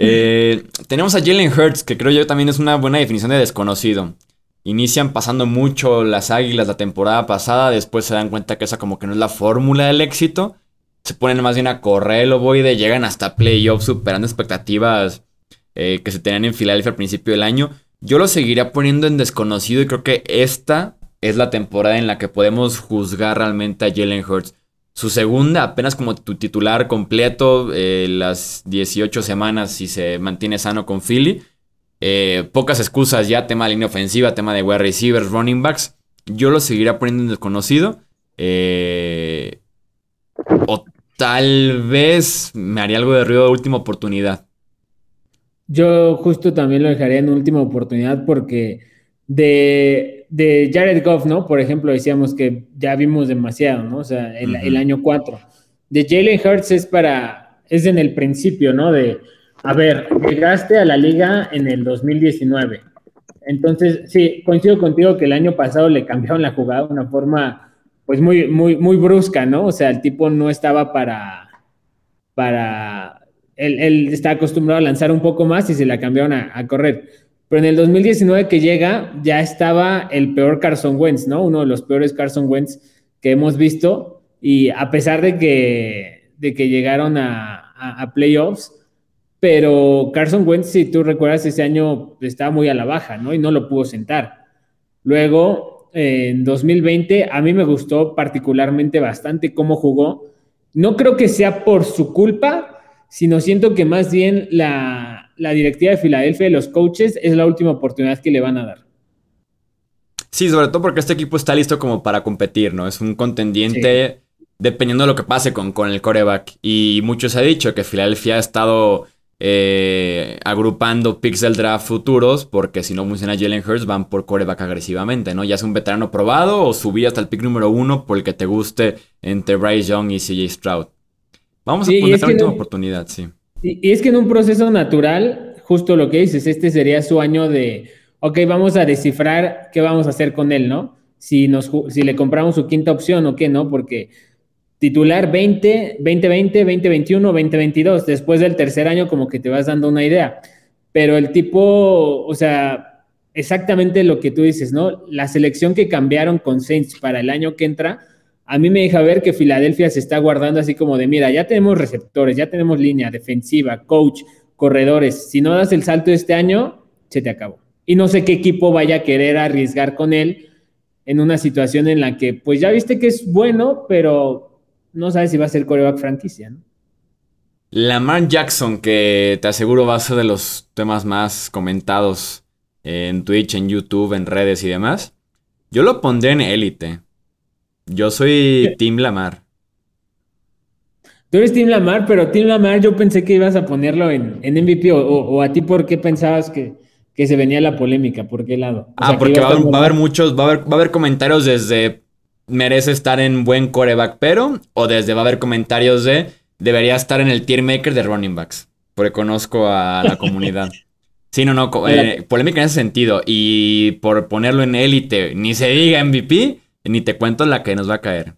Eh, tenemos a Jalen Hurts, que creo yo también es una buena definición de desconocido. Inician pasando mucho las águilas la temporada pasada, después se dan cuenta que esa como que no es la fórmula del éxito. Se ponen más bien a correr el ovoide, llegan hasta playoffs superando expectativas eh, que se tenían en Filadelfia al principio del año. Yo lo seguiría poniendo en desconocido y creo que esta es la temporada en la que podemos juzgar realmente a Jalen Hurts. Su segunda, apenas como tu titular completo, eh, las 18 semanas si se mantiene sano con Philly. Eh, pocas excusas ya, tema de línea ofensiva, tema de wide receivers, running backs. Yo lo seguiría poniendo en desconocido. Eh, o tal vez me haría algo de ruido de última oportunidad. Yo justo también lo dejaría en última oportunidad porque de de Jared Goff, ¿no? Por ejemplo, decíamos que ya vimos demasiado, ¿no? O sea, el, año 4. De Jalen Hurts es para, es en el principio, ¿no? De, a ver, llegaste a la liga en el 2019. Entonces, sí, coincido contigo que el año pasado le cambiaron la jugada de una forma, pues muy, muy, muy brusca, ¿no? O sea, el tipo no estaba para, para, él, él está acostumbrado a lanzar un poco más y se la cambiaron a correr. Pero en el 2019 que llega, ya estaba el peor Carson Wentz, ¿no? Uno de los peores Carson Wentz que hemos visto. Y a pesar de que, de que llegaron a, a, playoffs, pero Carson Wentz, si tú recuerdas, ese año estaba muy a la baja, ¿no? Y no lo pudo sentar. Luego, en 2020, a mí me gustó particularmente bastante cómo jugó. No creo que sea por su culpa, sino siento que más bien la, la directiva de Filadelfia y los coaches es la última oportunidad que le van a dar. Sí, sobre todo porque este equipo está listo como para competir, ¿no? Es un contendiente dependiendo de lo que pase con, con el coreback. Y muchos ha dicho que Filadelfia ha estado eh, agrupando picks del draft futuros porque si no funciona Jalen Hurts van por coreback agresivamente, ¿no? Ya es un veterano probado o subir hasta el pick número uno por el que te guste entre Bryce Young y CJ Stroud. Vamos a poner la última oportunidad, sí. Y, es que en un proceso natural, justo lo que dices, este sería su año de, ok, vamos a descifrar qué vamos a hacer con él, ¿no? Si, nos, si le compramos su quinta opción o qué, ¿no? Porque titular 20, 2020, 2021, 2022, después del tercer año como que te vas dando una idea. Pero el tipo, o sea, exactamente lo que tú dices, ¿no? La selección que cambiaron con Saints para el año que entra, a mí me deja ver que Filadelfia se está guardando así como de, mira, ya tenemos receptores, ya tenemos línea defensiva, coach, corredores. Si no das el salto este año, se te acabó. Y no sé qué equipo vaya a querer arriesgar con él en una situación en la que, pues ya viste que es bueno, pero no sabes si va a ser coreback franquicia, ¿no? Lamar Jackson, que te aseguro va a ser de los temas más comentados en Twitch, en YouTube, en redes y demás. Yo lo pondré en élite. Yo soy Tim Lamar. Tú eres Tim Lamar, pero Tim Lamar yo pensé que ibas a ponerlo en, MVP o, a ti por qué pensabas que, se venía la polémica, ¿por qué lado? ah, porque va, a haber muchos, va a haber, va a haber comentarios desde merece estar en buen coreback, pero, o desde va a haber comentarios de debería estar en el tier maker de running backs, porque conozco a la comunidad. Sí, no, no, eh, polémica en ese sentido. Y por ponerlo en élite, ni se diga MVP, ni te cuento la que nos va a caer.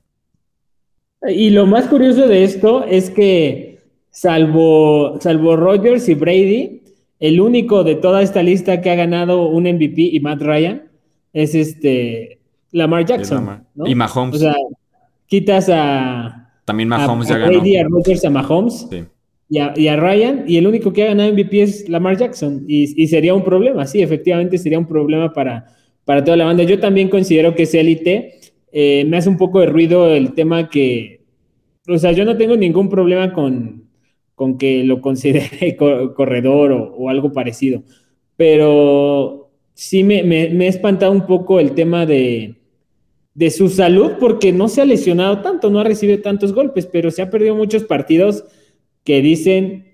Y lo más curioso de esto es que, salvo, salvo Rogers y Brady, el único de toda esta lista que ha ganado un MVP y Matt Ryan es este Lamar Jackson. Y Mahomes. O sea, quitas a. También Mahomes ya ganó. Brady, a Rogers, a Mahomes. Y a, y a, Ryan, y el único que ha ganado MVP es Lamar Jackson. Y, y sería un problema, sí, efectivamente sería un problema para, para toda la banda. Yo también considero que es élite. Eh, me hace un poco de ruido el tema que, o sea, yo no tengo ningún problema con, con que lo considere corredor o, algo parecido, pero sí me, me, ha espantado un poco el tema de, de su salud porque no se ha lesionado tanto, no ha recibido tantos golpes, pero se ha perdido muchos partidos que dicen,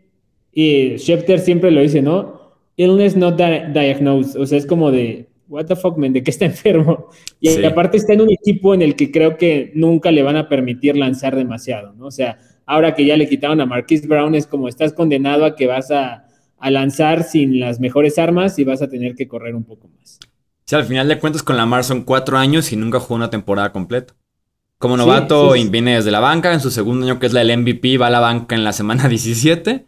y Schefter siempre lo dice, ¿no? Illness not diagnosed, o sea, es como de, what the fuck, man, de que está enfermo. Y aparte está en un equipo en el que creo que nunca le van a permitir lanzar demasiado, ¿no? O sea, ahora que ya le quitaron a Marquise Brown, es como estás condenado a que vas a, lanzar sin las mejores armas y vas a tener que correr un poco más. Sí, al final de cuentas con Lamar son cuatro años y nunca jugó una temporada completa. Como novato viene desde la banca, en su segundo año que es la del MVP va a la banca en la semana 17.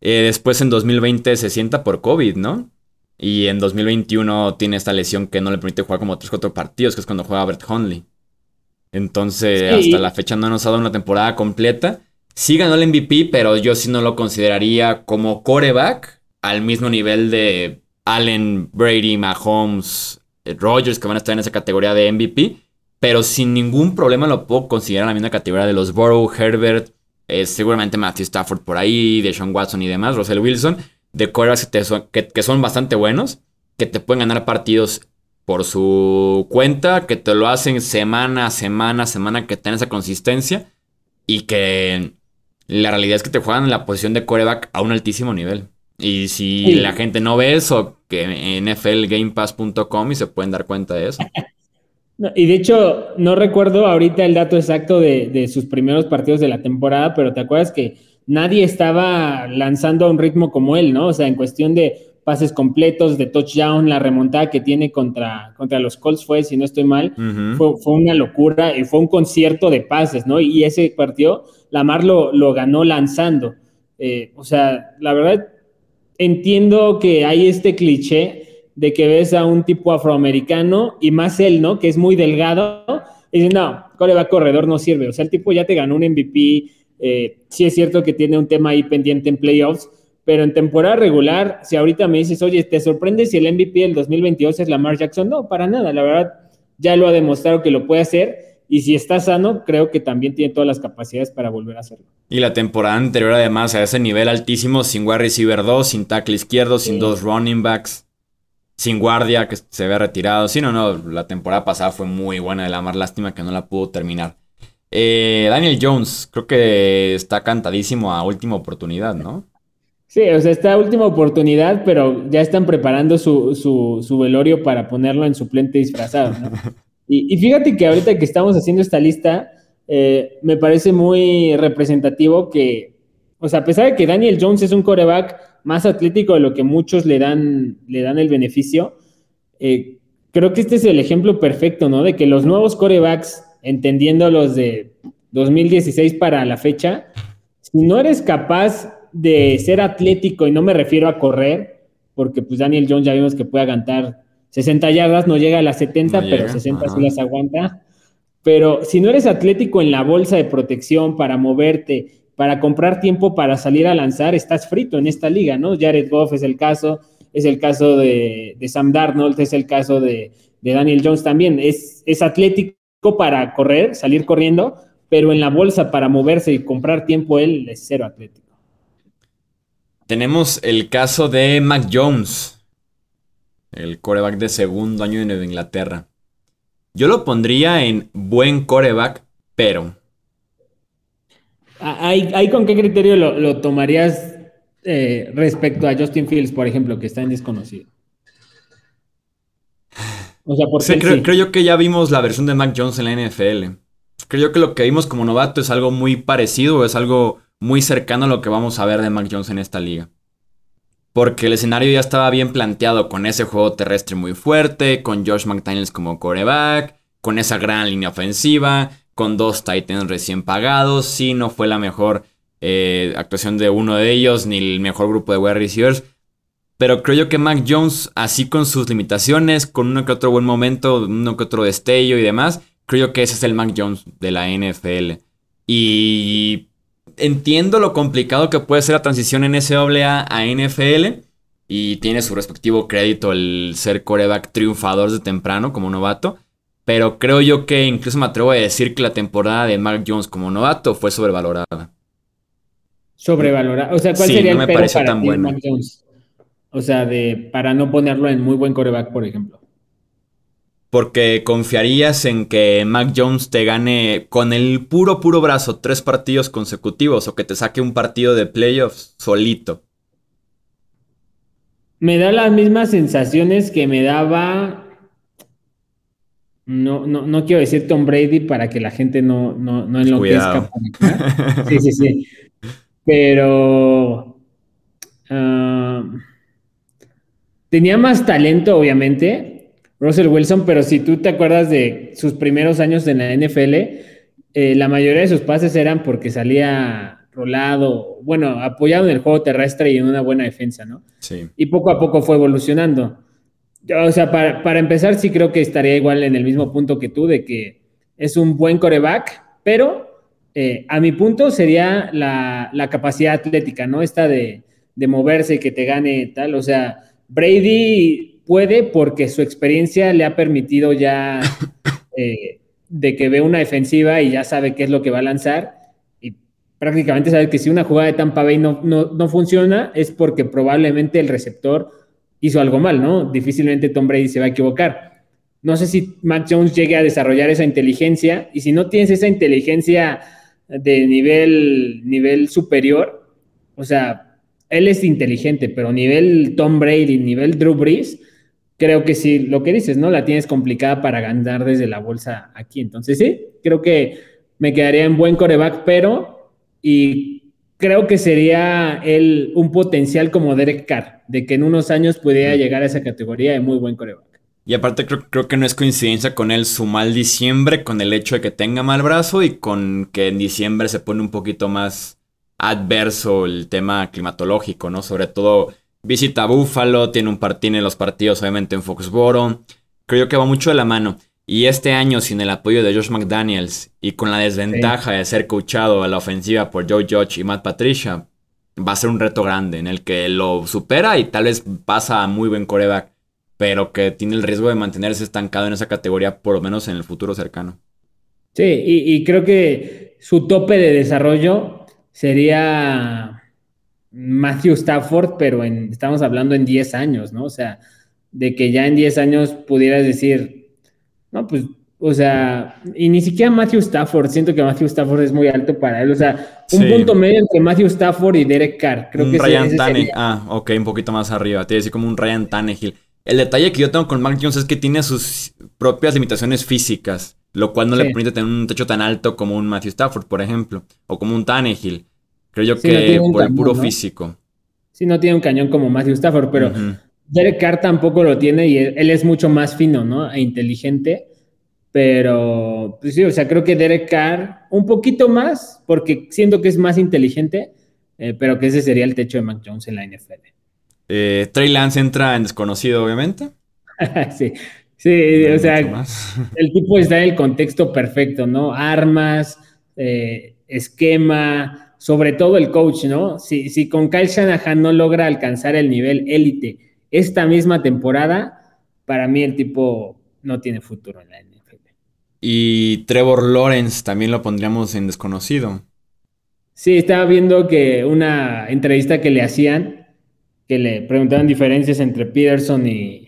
Eh, después en 2020 se sienta por COVID, ¿no? Y en 2021 tiene esta lesión que no le permite jugar como 3-4 partidos, que es cuando juega Bert Hundley. Entonces, hasta la fecha no nos ha dado una temporada completa. Sí ganó el MVP, pero yo sí no lo consideraría como coreback al mismo nivel de Allen, Brady, Mahomes, eh, Rogers, que van a estar en esa categoría de MVP. Pero sin ningún problema lo puedo considerar en la misma categoría de los Burrow, Herbert, eh, seguramente Matthew Stafford por ahí, de Sean Watson y demás, Russell Wilson de corebacks que, son bastante buenos, que te pueden ganar partidos por su cuenta, que te lo hacen semana a semana, semana, que tienen esa consistencia y que la realidad es que te juegan en la posición de coreback a un altísimo nivel. Y si la gente no ve eso, que nflgamepass.com y se pueden dar cuenta de eso. y de hecho, no recuerdo ahorita el dato exacto de, de sus primeros partidos de la temporada, pero te acuerdas que nadie estaba lanzando a un ritmo como él, ¿no? O sea, en cuestión de pases completos, de touchdown, la remontada que tiene contra, contra los Colts fue, si no estoy mal, fue, una locura y fue un concierto de pases, ¿no? Y ese partido, Lamar lo, lo ganó lanzando. Eh, o sea, la verdad, entiendo que hay este cliché de que ves a un tipo afroamericano y más él, ¿no? Que es muy delgado. Y dices, no, va corredor no sirve. O sea, el tipo ya te ganó un MVP, eh, sí es cierto que tiene un tema ahí pendiente en playoffs, pero en temporada regular, si ahorita me dices, oye, ¿te sorprende si el MVP del 2022 es Lamar Jackson? No, para nada, la verdad, ya lo ha demostrado que lo puede hacer. Y si está sano, creo que también tiene todas las capacidades para volver a hacerlo. Y la temporada anterior, además, a ese nivel altísimo, sin wide receiver 2, sin tackle izquierdo, sin dos running backs, sin guardia que se ve retirado. Sí, no, no, la temporada pasada fue muy buena de Lamar, lástima que no la pudo terminar. Eh, Daniel Jones, creo que está cantadísimo a última oportunidad, ¿no? Sí, o sea, está a última oportunidad, pero ya están preparando su, velorio para ponerlo en suplente disfrazado, ¿no? y, fíjate que ahorita que estamos haciendo esta lista, eh, me parece muy representativo que, o sea, a pesar de que Daniel Jones es un coreback más atlético de lo que muchos le dan, le dan el beneficio, eh, creo que este es el ejemplo perfecto, ¿no? De que los nuevos corebacks entendiendo los de 2016 para la fecha, si no eres capaz de ser atlético, y no me refiero a correr, porque pues Daniel Jones ya vimos que puede aguantar 60 yardas, no llega a las 70, pero 60 sí las aguanta. Pero si no eres atlético en la bolsa de protección para moverte, para comprar tiempo para salir a lanzar, estás frito en esta liga, ¿no? Jared Goff es el caso, es el caso de, Sam Darnold, es el caso de, de Daniel Jones también. Es, es atlético para correr, salir corriendo, pero en la bolsa para moverse y comprar tiempo él es cero atlético. Tenemos el caso de Mac Jones, el coreback de segundo año de Nueva Inglaterra. Yo lo pondría en buen coreback, pero. ¿Hay, con qué criterio lo, tomarías eh, respecto a Justin Fields, por ejemplo, que está en desconocido? O sea, por creo, creo, yo que ya vimos la versión de Mac Jones en la NFL. Creo yo que lo que vimos como novato es algo muy parecido, es algo muy cercano a lo que vamos a ver de Mac Jones en esta liga. Porque el escenario ya estaba bien planteado con ese juego terrestre muy fuerte, con Josh McDaniels como coreback, con esa gran línea ofensiva, con dos Titans recién pagados. Sí, no fue la mejor eh, actuación de uno de ellos, ni el mejor grupo de wide receivers. Pero creo yo que Mac Jones, así con sus limitaciones, con uno que otro buen momento, uno que otro destello y demás, creo yo que ese es el Mac Jones de la NFL. Y entiendo lo complicado que puede ser la transición en SAA a NFL, y tiene su respectivo crédito el ser coreback triunfador de temprano como novato. Pero creo yo que incluso me atrevo a decir que la temporada de Mark Jones como novato fue sobrevalorada. Sobrevalorada. O sea, ¿cuál sería el me para tan Mark Jones? O sea, de para no ponerlo en muy buen coreback, por ejemplo. Porque confiarías en que Mac Jones te gane con el puro, puro brazo tres partidos consecutivos o que te saque un partido de playoffs solito. Me da las mismas sensaciones que me daba. No, no, no quiero decir Tom Brady para que la gente no, no, no enloquezca. Sí, sí, sí. Pero. Ah, tenía más talento, obviamente Russell Wilson, pero si tú te acuerdas de sus primeros años en la NFL, eh, la mayoría de sus pases eran porque salía rolado, bueno, apoyado en el juego terrestre y en una buena defensa, ¿no? Sí. Y poco a poco fue evolucionando. O sea, para, empezar, sí creo que estaría igual en el mismo punto que tú, de que es un buen coreback, pero eh, a mi punto sería la, capacidad atlética, ¿no? Esta de, de moverse y que te gane tal. O sea, Brady puede porque su experiencia le ha permitido ya eh, de que ve una defensiva y ya sabe qué es lo que va a lanzar y prácticamente sabe que si una jugada de Tampa Bay no, no, funciona es porque probablemente el receptor hizo algo mal, ¿no? Difícilmente Tom Brady se va a equivocar. No sé si Mac Jones llegue a desarrollar esa inteligencia y si no tienes esa inteligencia de nivel, nivel superior, o sea, él es inteligente, pero nivel Tom Brady, nivel Drew Brees, creo que sí, lo que dices, ¿no? La tienes complicada para ganar desde la bolsa aquí. Entonces, sí, creo que me quedaría en buen coreback, pero y creo que sería él un potencial como Derek Carr, de que en unos años pudiera llegar a esa categoría de muy buen coreback. Y aparte creo, creo, que no es coincidencia con él su mal diciembre, con el hecho de que tenga mal brazo y con que en diciembre se pone un poquito más adverso el tema climatológico, ¿no? Sobre todo Visita Buffalo, tiene, un tiene los partidos obviamente en Foxboro. Creo que va mucho de la mano. Y este año, sin el apoyo de Josh McDaniels y con la desventaja de ser coachado a la ofensiva por Joe Judge y Matt Patricia, va a ser un reto grande en el que lo supera y tal vez pasa a muy buen coreback, pero que tiene el riesgo de mantenerse estancado en esa categoría por lo menos en el futuro cercano. Sí, y, y creo que su tope de desarrollo sería Matthew Stafford, pero en, estamos hablando en 10 años, ¿no? O sea, de que ya en 10 años pudieras decir, no, pues, o sea, y ni siquiera Matthew Stafford, siento que Matthew Stafford es muy alto para él, o sea, un punto medio entre Matthew Stafford y Derek Carr, creo que Ryan Tannehill, ah, ok, un poquito más arriba, te decir como un Ryan Tannehill. El detalle que yo tengo con Mac Jones es que tiene sus propias limitaciones físicas, lo cual no le permite tener un techo tan alto como un Matthew Stafford, por ejemplo, o como un Tannehill. Creo yo que por el puro físico. Sí, no tiene un cañón como Matthew Stafford, pero Derek Carr tampoco lo tiene y él, es mucho más fino, ¿no? E inteligente. Pero, pues sí, o sea, creo que Derek Carr un poquito más, porque siento que es más inteligente, eh, pero que ese sería el techo de Mac Jones en la NFL. Eh, Trey Lance entra en desconocido, obviamente. sí, sí, o sea, el tipo está en el contexto perfecto, ¿no? Armas, eh, esquema, sobre todo el coach, ¿no? Si, si con Kyle Shanahan no logra alcanzar el nivel élite esta misma temporada, para mí el tipo no tiene futuro en la NFL. Y Trevor Lawrence también lo pondríamos en desconocido. Sí, estaba viendo que una entrevista que le hacían, que le preguntaban diferencias entre Peterson y,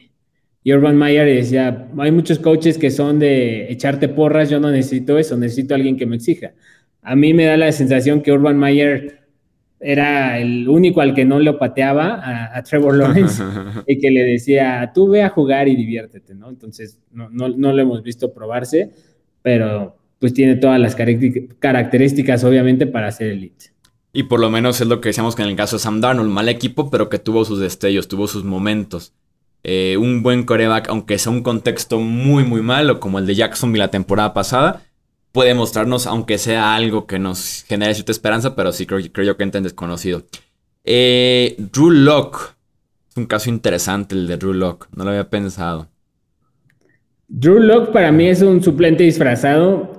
y Urban Meyer decía, hay muchos coaches que son de echarte porras, yo no necesito eso, necesito a alguien que me exija a mí me da la sensación que Urban Meyer era el único al que no lo pateaba a, Trevor Lawrence y que le decía, tú ve a jugar y diviértete, ¿no? Entonces, no, lo hemos visto probarse, pero pues tiene todas las características, obviamente, para ser elite. Y por lo menos es lo que decíamos que en el caso de Sam Darnold, mal equipo, pero que tuvo sus destellos, tuvo sus momentos. Eh, un buen coreback, aunque sea un contexto muy, muy malo, como el de Jacksonville la temporada pasada, puede mostrarnos, aunque sea algo que nos genere cierta esperanza, pero sí creo, creo yo que entra en desconocido. Eh, Drew Locke. Es un caso interesante el de Drew Locke. No lo había pensado. Drew Locke para mí es un suplente disfrazado.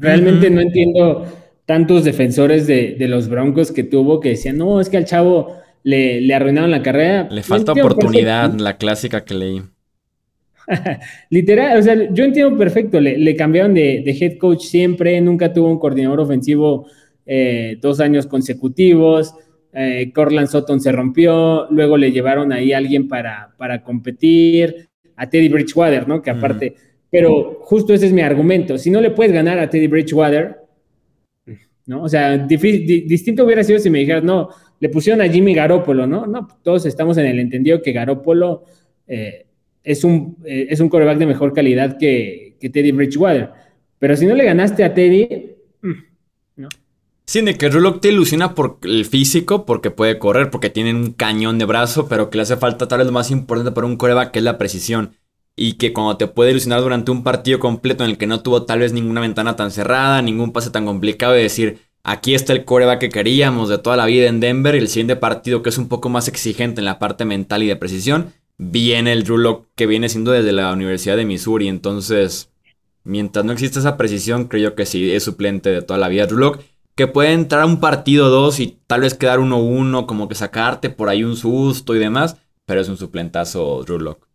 realmente no entiendo tantos defensores de, los Broncos que tuvo que decían, no, es que al chavo le, arruinaron la carrera. Le falta oportunidad, la clásica que leí. Literal, o sea, yo entiendo perfecto, le, cambiaron de, head coach siempre, nunca tuvo un coordinador ofensivo eh, dos años consecutivos, eh, Corland Sutton se rompió, luego le llevaron ahí a alguien para, para competir, a Teddy Bridgewater, ¿no? Que aparte, pero justo ese es mi argumento, si no le puedes ganar a Teddy Bridgewater, ¿no? O sea, distinto hubiera sido si me dijeras, no, le pusieron a Jimmy Garoppolo, ¿no? No, todos estamos en el entendido que Garoppolo eh, es, un, eh, es un coreback de mejor calidad que, Teddy Bridgewater. Pero si no le ganaste a Teddy, mm, ¿no? Sí, de que Rulock te ilusiona por el físico, porque puede correr, porque tiene un cañón de brazo, pero que le hace falta tal vez lo más importante para un coreback, que es la precisión. Y que cuando te puede ilusionar durante un partido completo en el que no tuvo tal vez ninguna ventana tan cerrada, ningún pase tan complicado, de decir, Aquí está el coreback que queríamos de toda la vida en Denver y el siguiente partido que es un poco más exigente en la parte mental y de precisión, viene el Drew que viene siendo desde la Universidad de Missouri. Entonces, mientras no exista esa precisión, creo que sí es suplente de toda la vida Drew que puede entrar a un partido 2 y tal vez quedar 1-1, como que sacarte por ahí un susto y demás, pero es un suplentazo Drew Lock.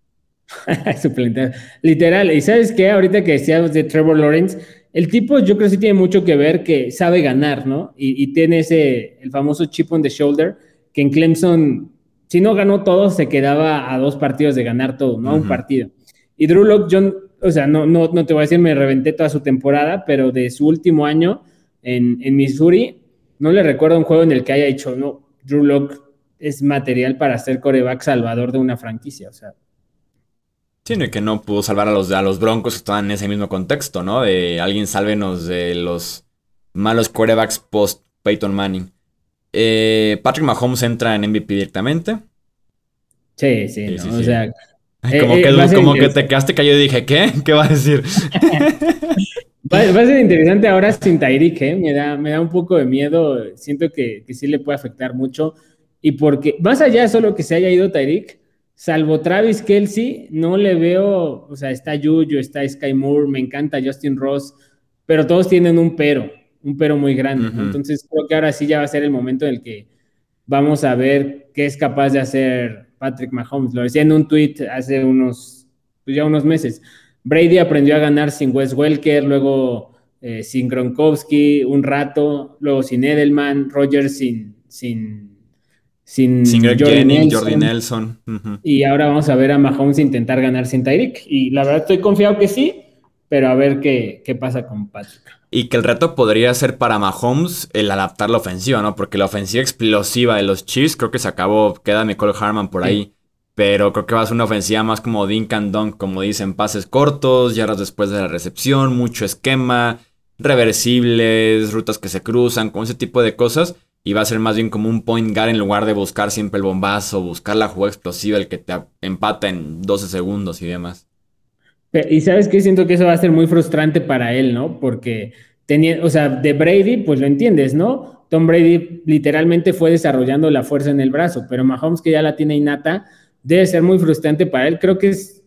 suplentazo. Literal, y sabes qué, ahorita que decíamos de Trevor Lawrence, el tipo yo creo que sí tiene mucho que ver que sabe ganar, ¿no? Y, tiene ese, el famoso chip on the shoulder, que en Clemson, si no ganó todo, se quedaba a dos partidos de ganar todo, ¿no? Un partido. Y Drew Locke, John, o sea, no, no, no te voy a decir, me reventé toda su temporada, pero de su último año en, en Missouri, no le recuerdo un juego en el que haya dicho, no, Drew Locke es material para ser coreback salvador de una franquicia, o sea, tiene que no pudo salvar a los, a los Broncos que estaban en ese mismo contexto, ¿no? De alguien sálvenos de los malos quarterbacks post Peyton Manning. Eh, Patrick Mahomes entra en MVP directamente. Sí, sí, o sea. como, eh, que, como que, te quedaste callado y dije, ¿qué? ¿Qué va a decir? va, a ser interesante ahora sin Tyreek, ¿eh? Me da, me da un poco de miedo. Siento que, que sí le puede afectar mucho. Y porque, más allá de solo que se haya ido Tyreek, salvo Travis Kelsey, no le veo, o sea, está Juju, está Sky Moore, me encanta Justin Ross, pero todos tienen un pero, un pero muy grande. Entonces creo que ahora sí ya va a ser el momento en el que vamos a ver qué es capaz de hacer Patrick Mahomes. Lo decía en un tweet hace unos, pues ya unos meses. Brady aprendió a ganar sin Wes Welker, luego eh, sin Gronkowski un rato, luego sin Edelman, Rogers sin, sin sin, Jordi Nelson. Y ahora vamos a ver a Mahomes intentar ganar sin Tyreek. Y la verdad estoy confiado que sí, pero a ver qué, qué pasa con Patrick. Y que el reto podría ser para Mahomes el adaptar la ofensiva, ¿no? Porque la ofensiva explosiva de los Chiefs creo que se acabó, queda Nicole Harman por ahí. Pero creo que va a ser una ofensiva más como dink and dunk, como dicen, pases cortos, yardas después de la recepción, mucho esquema, reversibles, rutas que se cruzan, con ese tipo de cosas y va a ser más bien como un point guard en lugar de buscar siempre el bombazo, buscar la jugada explosiva, el que te empata en 12 segundos y demás. Y sabes que siento que eso va a ser muy frustrante para él, ¿no? Porque tenía, o sea, de Brady, pues lo entiendes, ¿no? Tom Brady literalmente fue desarrollando la fuerza en el brazo, pero Mahomes que ya la tiene innata, debe ser muy frustrante para él. Creo que es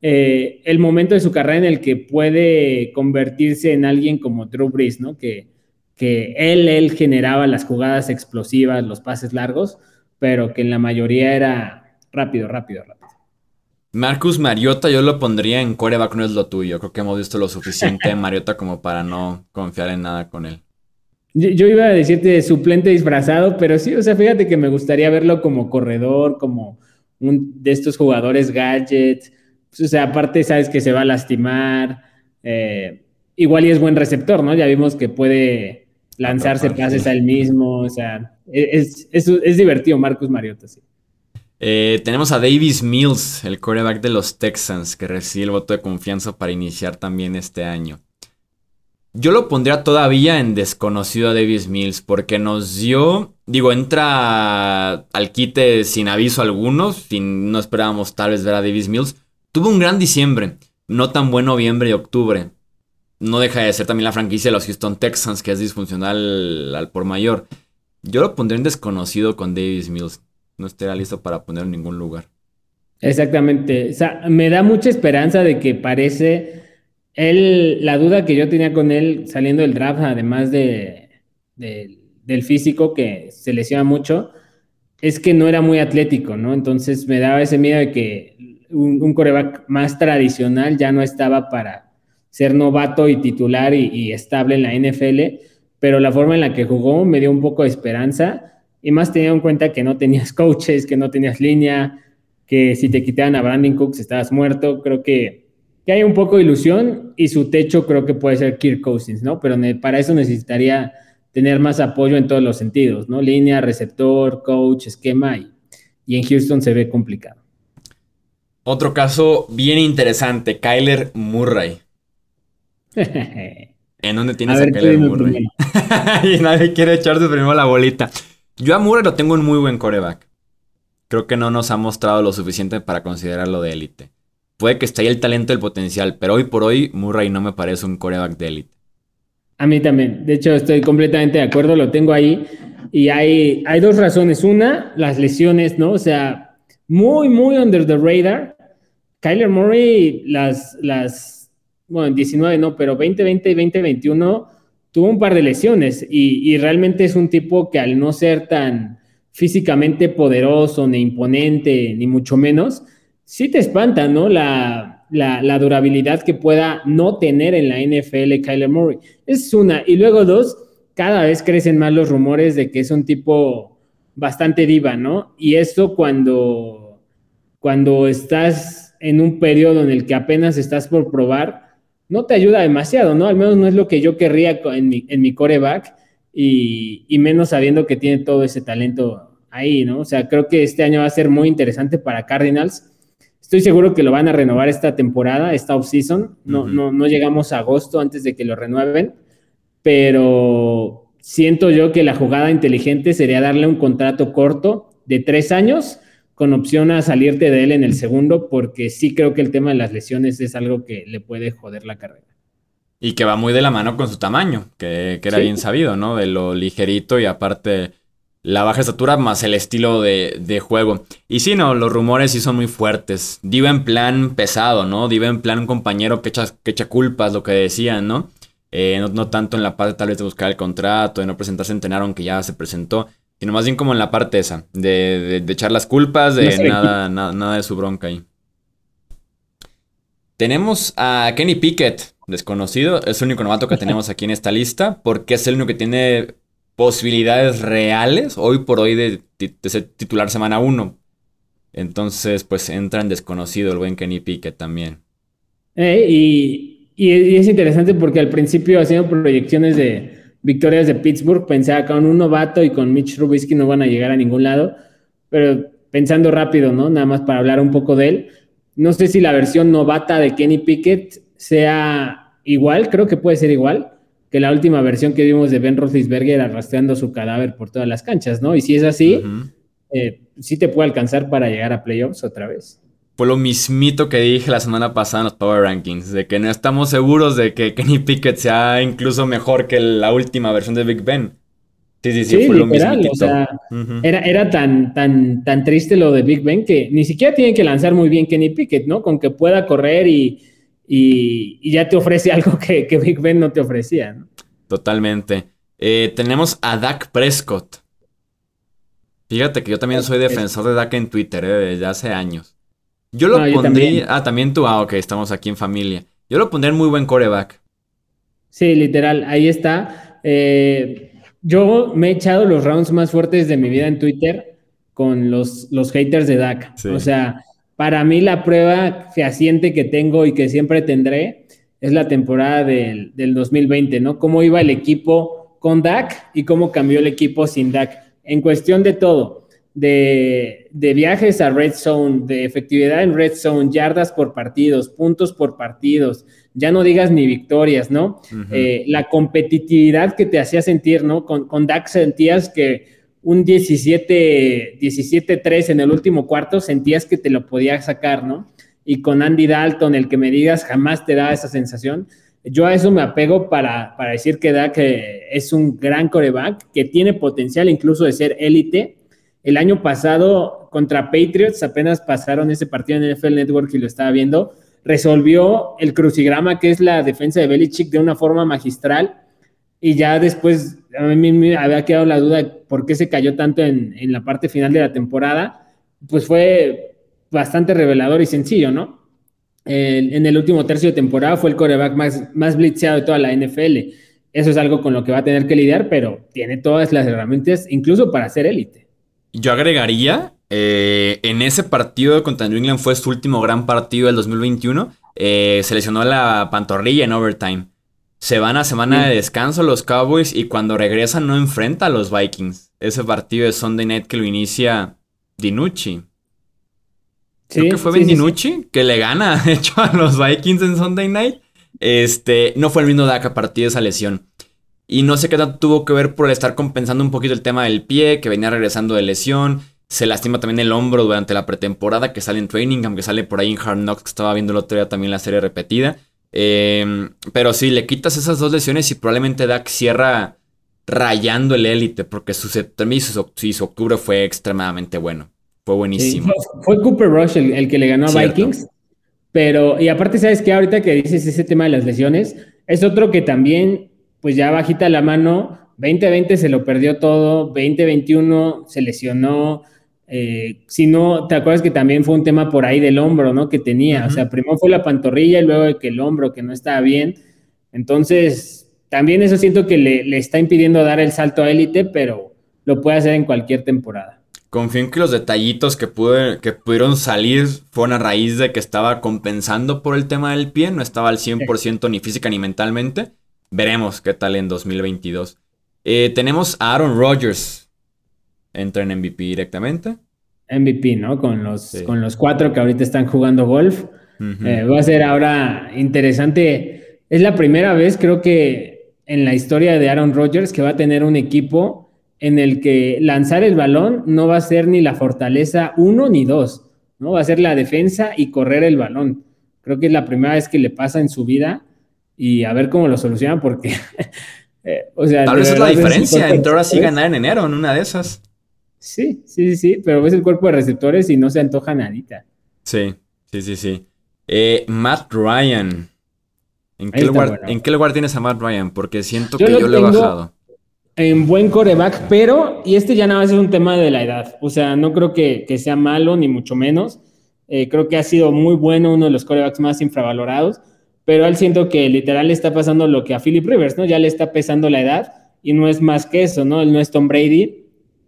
eh, el momento de su carrera en el que puede convertirse en alguien como Drew Brees, ¿no? Que, que él, él generaba las jugadas explosivas, los pases largos, pero que en la mayoría era rápido, rápido, rápido. Marcus Mariota yo lo pondría en coreback, no es lo tuyo. Creo que hemos visto lo suficiente de Mariota como para no confiar en nada con él. Yo, iba a decirte suplente disfrazado, pero sí, o sea, fíjate que me gustaría verlo como corredor, como un de estos jugadores gadgets. Pues, o sea, aparte sabes que se va a lastimar. Eh, igual y es buen receptor, ¿no? Ya vimos que puede lanzarse pases al mismo, o sea, es, divertido Marcus Mariota, sí. Eh, tenemos a Davis Mills, el quarterback de los Texans, que recibe el voto de confianza para iniciar también este año. Yo lo pondría todavía en desconocido a Davis Mills, porque nos dio, digo, entra al quite sin aviso alguno, sin, no esperábamos tal vez ver a Davis Mills. Tuvo un gran diciembre, no tan buen noviembre y octubre, no deja de ser también la franquicia de los Houston Texans, que es disfuncional al por mayor. Yo lo pondré en desconocido con Davis Mills. No estaría listo para poner en ningún lugar. Exactamente. O sea, me da mucha esperanza de que parece él, la duda que yo tenía con él saliendo del draft, además de, del físico que se lesiona mucho, es que no era muy atlético, ¿no? Entonces me daba ese miedo de que un, coreback más tradicional ya no estaba para ser novato y titular y, estable en la NFL, pero la forma en la que jugó me dio un poco de esperanza y más teniendo en cuenta que no tenías coaches, que no tenías línea, que si te quitaban a Brandon Cooks estabas muerto, creo que, que hay un poco de ilusión y su techo creo que puede ser Kirk Cousins, ¿no? Pero para eso necesitaría tener más apoyo en todos los sentidos, ¿no? Línea, receptor, coach, esquema y, y en Houston se ve complicado. Otro caso bien interesante, Kyler Murray. ¿En dónde tienes a, Kyler Murray? y nadie quiere echarse primero la bolita. Yo a Murray lo tengo en muy buen coreback. Creo que no nos ha mostrado lo suficiente para considerarlo de élite. Puede que esté ahí el talento y el potencial, pero hoy por hoy Murray no me parece un coreback de élite. A mí también. De hecho, estoy completamente de acuerdo, lo tengo ahí. Y hay, hay dos razones. Una, las lesiones, ¿no? O sea, muy, muy under the radar. Kyler Murray, las, las, bueno, 19 no, pero 2020 y 2021 tuvo un par de lesiones y, realmente es un tipo que al no ser tan físicamente poderoso, ni imponente, ni mucho menos, sí te espanta, ¿no? La, la, durabilidad que pueda no tener en la NFL Kyler Murray. Es una. Y luego dos, cada vez crecen más los rumores de que es un tipo bastante diva, ¿no? Y esto cuando, cuando estás en un periodo en el que apenas estás por probar, no te ayuda demasiado, ¿no? Al menos no es lo que yo querría en mi, en mi coreback y, y menos sabiendo que tiene todo ese talento ahí, ¿no? O sea, creo que este año va a ser muy interesante para Cardinals Estoy seguro que lo van a renovar esta temporada, esta off-season. No, no, no llegamos a agosto antes de que lo renueven, pero siento yo que la jugada inteligente sería darle un contrato corto de tres años con opción a salirte de él en el segundo, porque sí creo que el tema de las lesiones es algo que le puede joder la carrera. Y que va muy de la mano con su tamaño, que, era bien sabido, ¿no? De lo ligerito y aparte la baja estatura más el estilo de, juego. Y sí, no, los rumores sí son muy fuertes. Diva en plan pesado, ¿no? Diva en plan un compañero que echa, que echa culpas, lo que decían, ¿no? Eh, ¿no? tanto en la parte tal vez de buscar el contrato, de no presentarse en tener aunque ya se presentó, sino más bien como en la parte esa, de, echar las culpas, de nada, nada, nada de su bronca ahí. Tenemos a Kenny Pickett, desconocido, es el único novato que tenemos aquí en esta lista, porque es el único que tiene posibilidades reales hoy por hoy de, ser titular semana 1. Entonces, pues entra en desconocido el buen Kenny Pickett también. Eh, y, es interesante porque al principio haciendo proyecciones de victorias de Pittsburgh, pensaba que con un novato y con Mitch Trubisky no van a llegar a ningún lado, pero pensando rápido, ¿no? Nada más para hablar un poco de él. No sé si la versión novata de Kenny Pickett sea igual, creo que puede ser igual, que la última versión que vimos de Ben Roethlisberger arrastrando su cadáver por todas las canchas, ¿no? Y si es así, eh, sí te puede alcanzar para llegar a playoffs otra vez. Fue lo mismito que dije la semana pasada en los Power Rankings, de que no estamos seguros de que Kenny Pickett sea incluso mejor que la última versión de Big Ben. Sí, sí, sí, fue lo. O sea, era, era tan, tan, tan triste lo de Big Ben que ni siquiera tienen que lanzar muy bien Kenny Pickett, ¿no? Con que pueda correr y y, ya te ofrece algo que, Big Ben no te ofrecía. Totalmente. Eh, tenemos a Dak Prescott. Fíjate que yo también soy defensor de Dak en Twitter eh, desde hace años. Yo lo pondría. ah, también tú. Ah, ok, estamos aquí en familia. Yo lo pondría en muy buen coreback. Sí, literal, ahí está. Eh, yo me he echado los rounds más fuertes de mi vida en Twitter con los, los haters de Dak. O sea, para mí la prueba fehaciente que tengo y que siempre tendré es la temporada del, 2020, ¿no? Cómo iba el equipo con Dak y cómo cambió el equipo sin Dak. En cuestión de todo, de, viajes a Red Zone, de efectividad en Red Zone, yardas por partidos, puntos por partidos, ya no digas ni victorias, ¿no? Eh, la competitividad que te hacía sentir, ¿no? Con, con Dak sentías que un 17, 17-3 en el último cuarto, sentías que te lo podías sacar, ¿no? Y con Andy Dalton, el que me digas, jamás te da esa sensación. Yo a eso me apego para, decir que da que es un gran coreback, que tiene potencial incluso de ser élite. El año pasado contra Patriots, apenas pasaron ese partido en NFL Network y lo estaba viendo, resolvió el crucigrama que es la defensa de Belichick de una forma magistral y ya después a mí me había quedado la duda de por qué se cayó tanto en, la parte final de la temporada, pues fue bastante revelador y sencillo, ¿no? en el último tercio de temporada fue el coreback más, más blitzeado de toda la NFL. Eso es algo con lo que va a tener que lidiar, pero tiene todas las herramientas, incluso para ser élite. Yo agregaría, eh, en ese partido contra New England fue su último gran partido del 2021, eh, se lesionó la pantorrilla en overtime. Se van a semana de descanso los Cowboys y cuando regresan no enfrenta a los Vikings. Ese partido de Sunday Night que lo inicia Dinucci. Creo que fue Ben Dinucci que le gana, de hecho, a los Vikings en Sunday Night. Este, no fue el mismo DAC a partir de esa lesión. Y no sé qué tanto tuvo que ver por estar compensando un poquito el tema del pie, que venía regresando de lesión. Se lastima también el hombro durante la pretemporada, que sale en training, aunque sale por ahí en Hard Knocks, que estaba viendo el otro día también la serie repetida. Em, pero sí, le quitas esas dos lesiones y probablemente Dak cierra rayando el élite, porque su septiembre y su, octubre fue extremadamente bueno. Fue buenísimo. fue, Cooper Rush el, que le ganó a Vikings. Pero, y aparte, ¿sabes qué? Ahorita que dices ese tema de las lesiones, es otro que también, pues ya bajita la mano. 2020 se lo perdió todo, 2021 se lesionó, eh, si no, te acuerdas que también fue un tema por ahí del hombro, ¿no? Que tenía, o sea, primero fue la pantorrilla y luego que el hombro, que no estaba bien. Entonces, también eso siento que le, está impidiendo dar el salto a élite, pero lo puede hacer en cualquier temporada. Confío en que los detallitos que, que pudieron salir fueron a raíz de que estaba compensando por el tema del pie, no estaba al 100% ni física ni mentalmente. Veremos qué tal en 2022. Eh, tenemos a Aaron Rodgers, entra en MVP directamente. MVP, ¿no? Con los, con los cuatro que ahorita están jugando golf. Eh, va a ser ahora interesante. Es la primera vez, creo que en la historia de Aaron Rodgers, que va a tener un equipo en el que lanzar el balón no va a ser ni la fortaleza uno ni dos, ¿no? Va a ser la defensa y correr el balón. Creo que es la primera vez que le pasa en su vida y a ver cómo lo soluciona porque, eh, o sea... Tal vez es la diferencia entre ahora sí ganar en enero en una de esas. Sí, sí, sí, pero ves el cuerpo de receptores y no se antoja nadita. Sí, sí, sí, sí. Eh, Matt Ryan. ¿En qué, lugar, ¿En qué, lugar, tienes a Matt Ryan? Porque siento que yo lo he bajado. En buen coreback, pero, y este ya nada más es un tema de la edad. O sea, no creo que, sea malo, ni mucho menos. Eh, creo que ha sido muy bueno, uno de los corebacks más infravalorados. Pero él siento que literal le está pasando lo que a Philip Rivers, ¿no? Ya le está pesando la edad y no es más que eso, ¿no? Él no es Tom Brady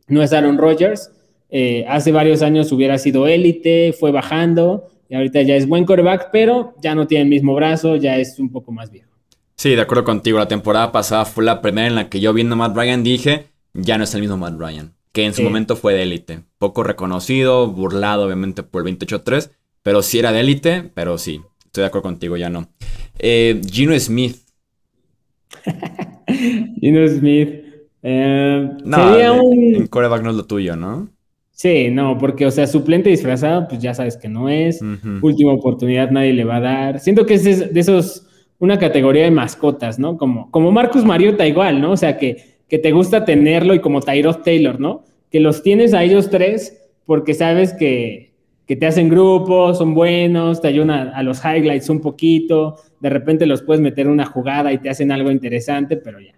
no es Aaron Rodgers. Eh, hace varios años hubiera sido élite, fue bajando y ahorita ya es buen coreback, pero ya no tiene el mismo brazo, ya es un poco más viejo. Sí, de acuerdo contigo. La temporada pasada fue la primera en la que yo viendo a Matt Ryan dije, ya no es el mismo Matt Ryan, que en su momento fue de élite. Poco reconocido, burlado obviamente por el 28-3, pero sí era de élite, pero sí, estoy de acuerdo contigo, ya no. Eh, Gino Smith. Gino Smith. Eh, no, sería un... coreback no es lo tuyo, ¿no? Sí, no, porque, o sea, suplente disfrazado, pues ya sabes que no es. Última oportunidad nadie le va a dar. Siento que es de esos, una categoría de mascotas, ¿no? Como, como Marcus Mariota igual, ¿no? O sea, que, que te gusta tenerlo y como Tyrod Taylor, ¿no? Que los tienes a ellos tres porque sabes que, que te hacen grupos, son buenos, te ayudan a, a, los highlights un poquito, de repente los puedes meter una jugada y te hacen algo interesante, pero ya.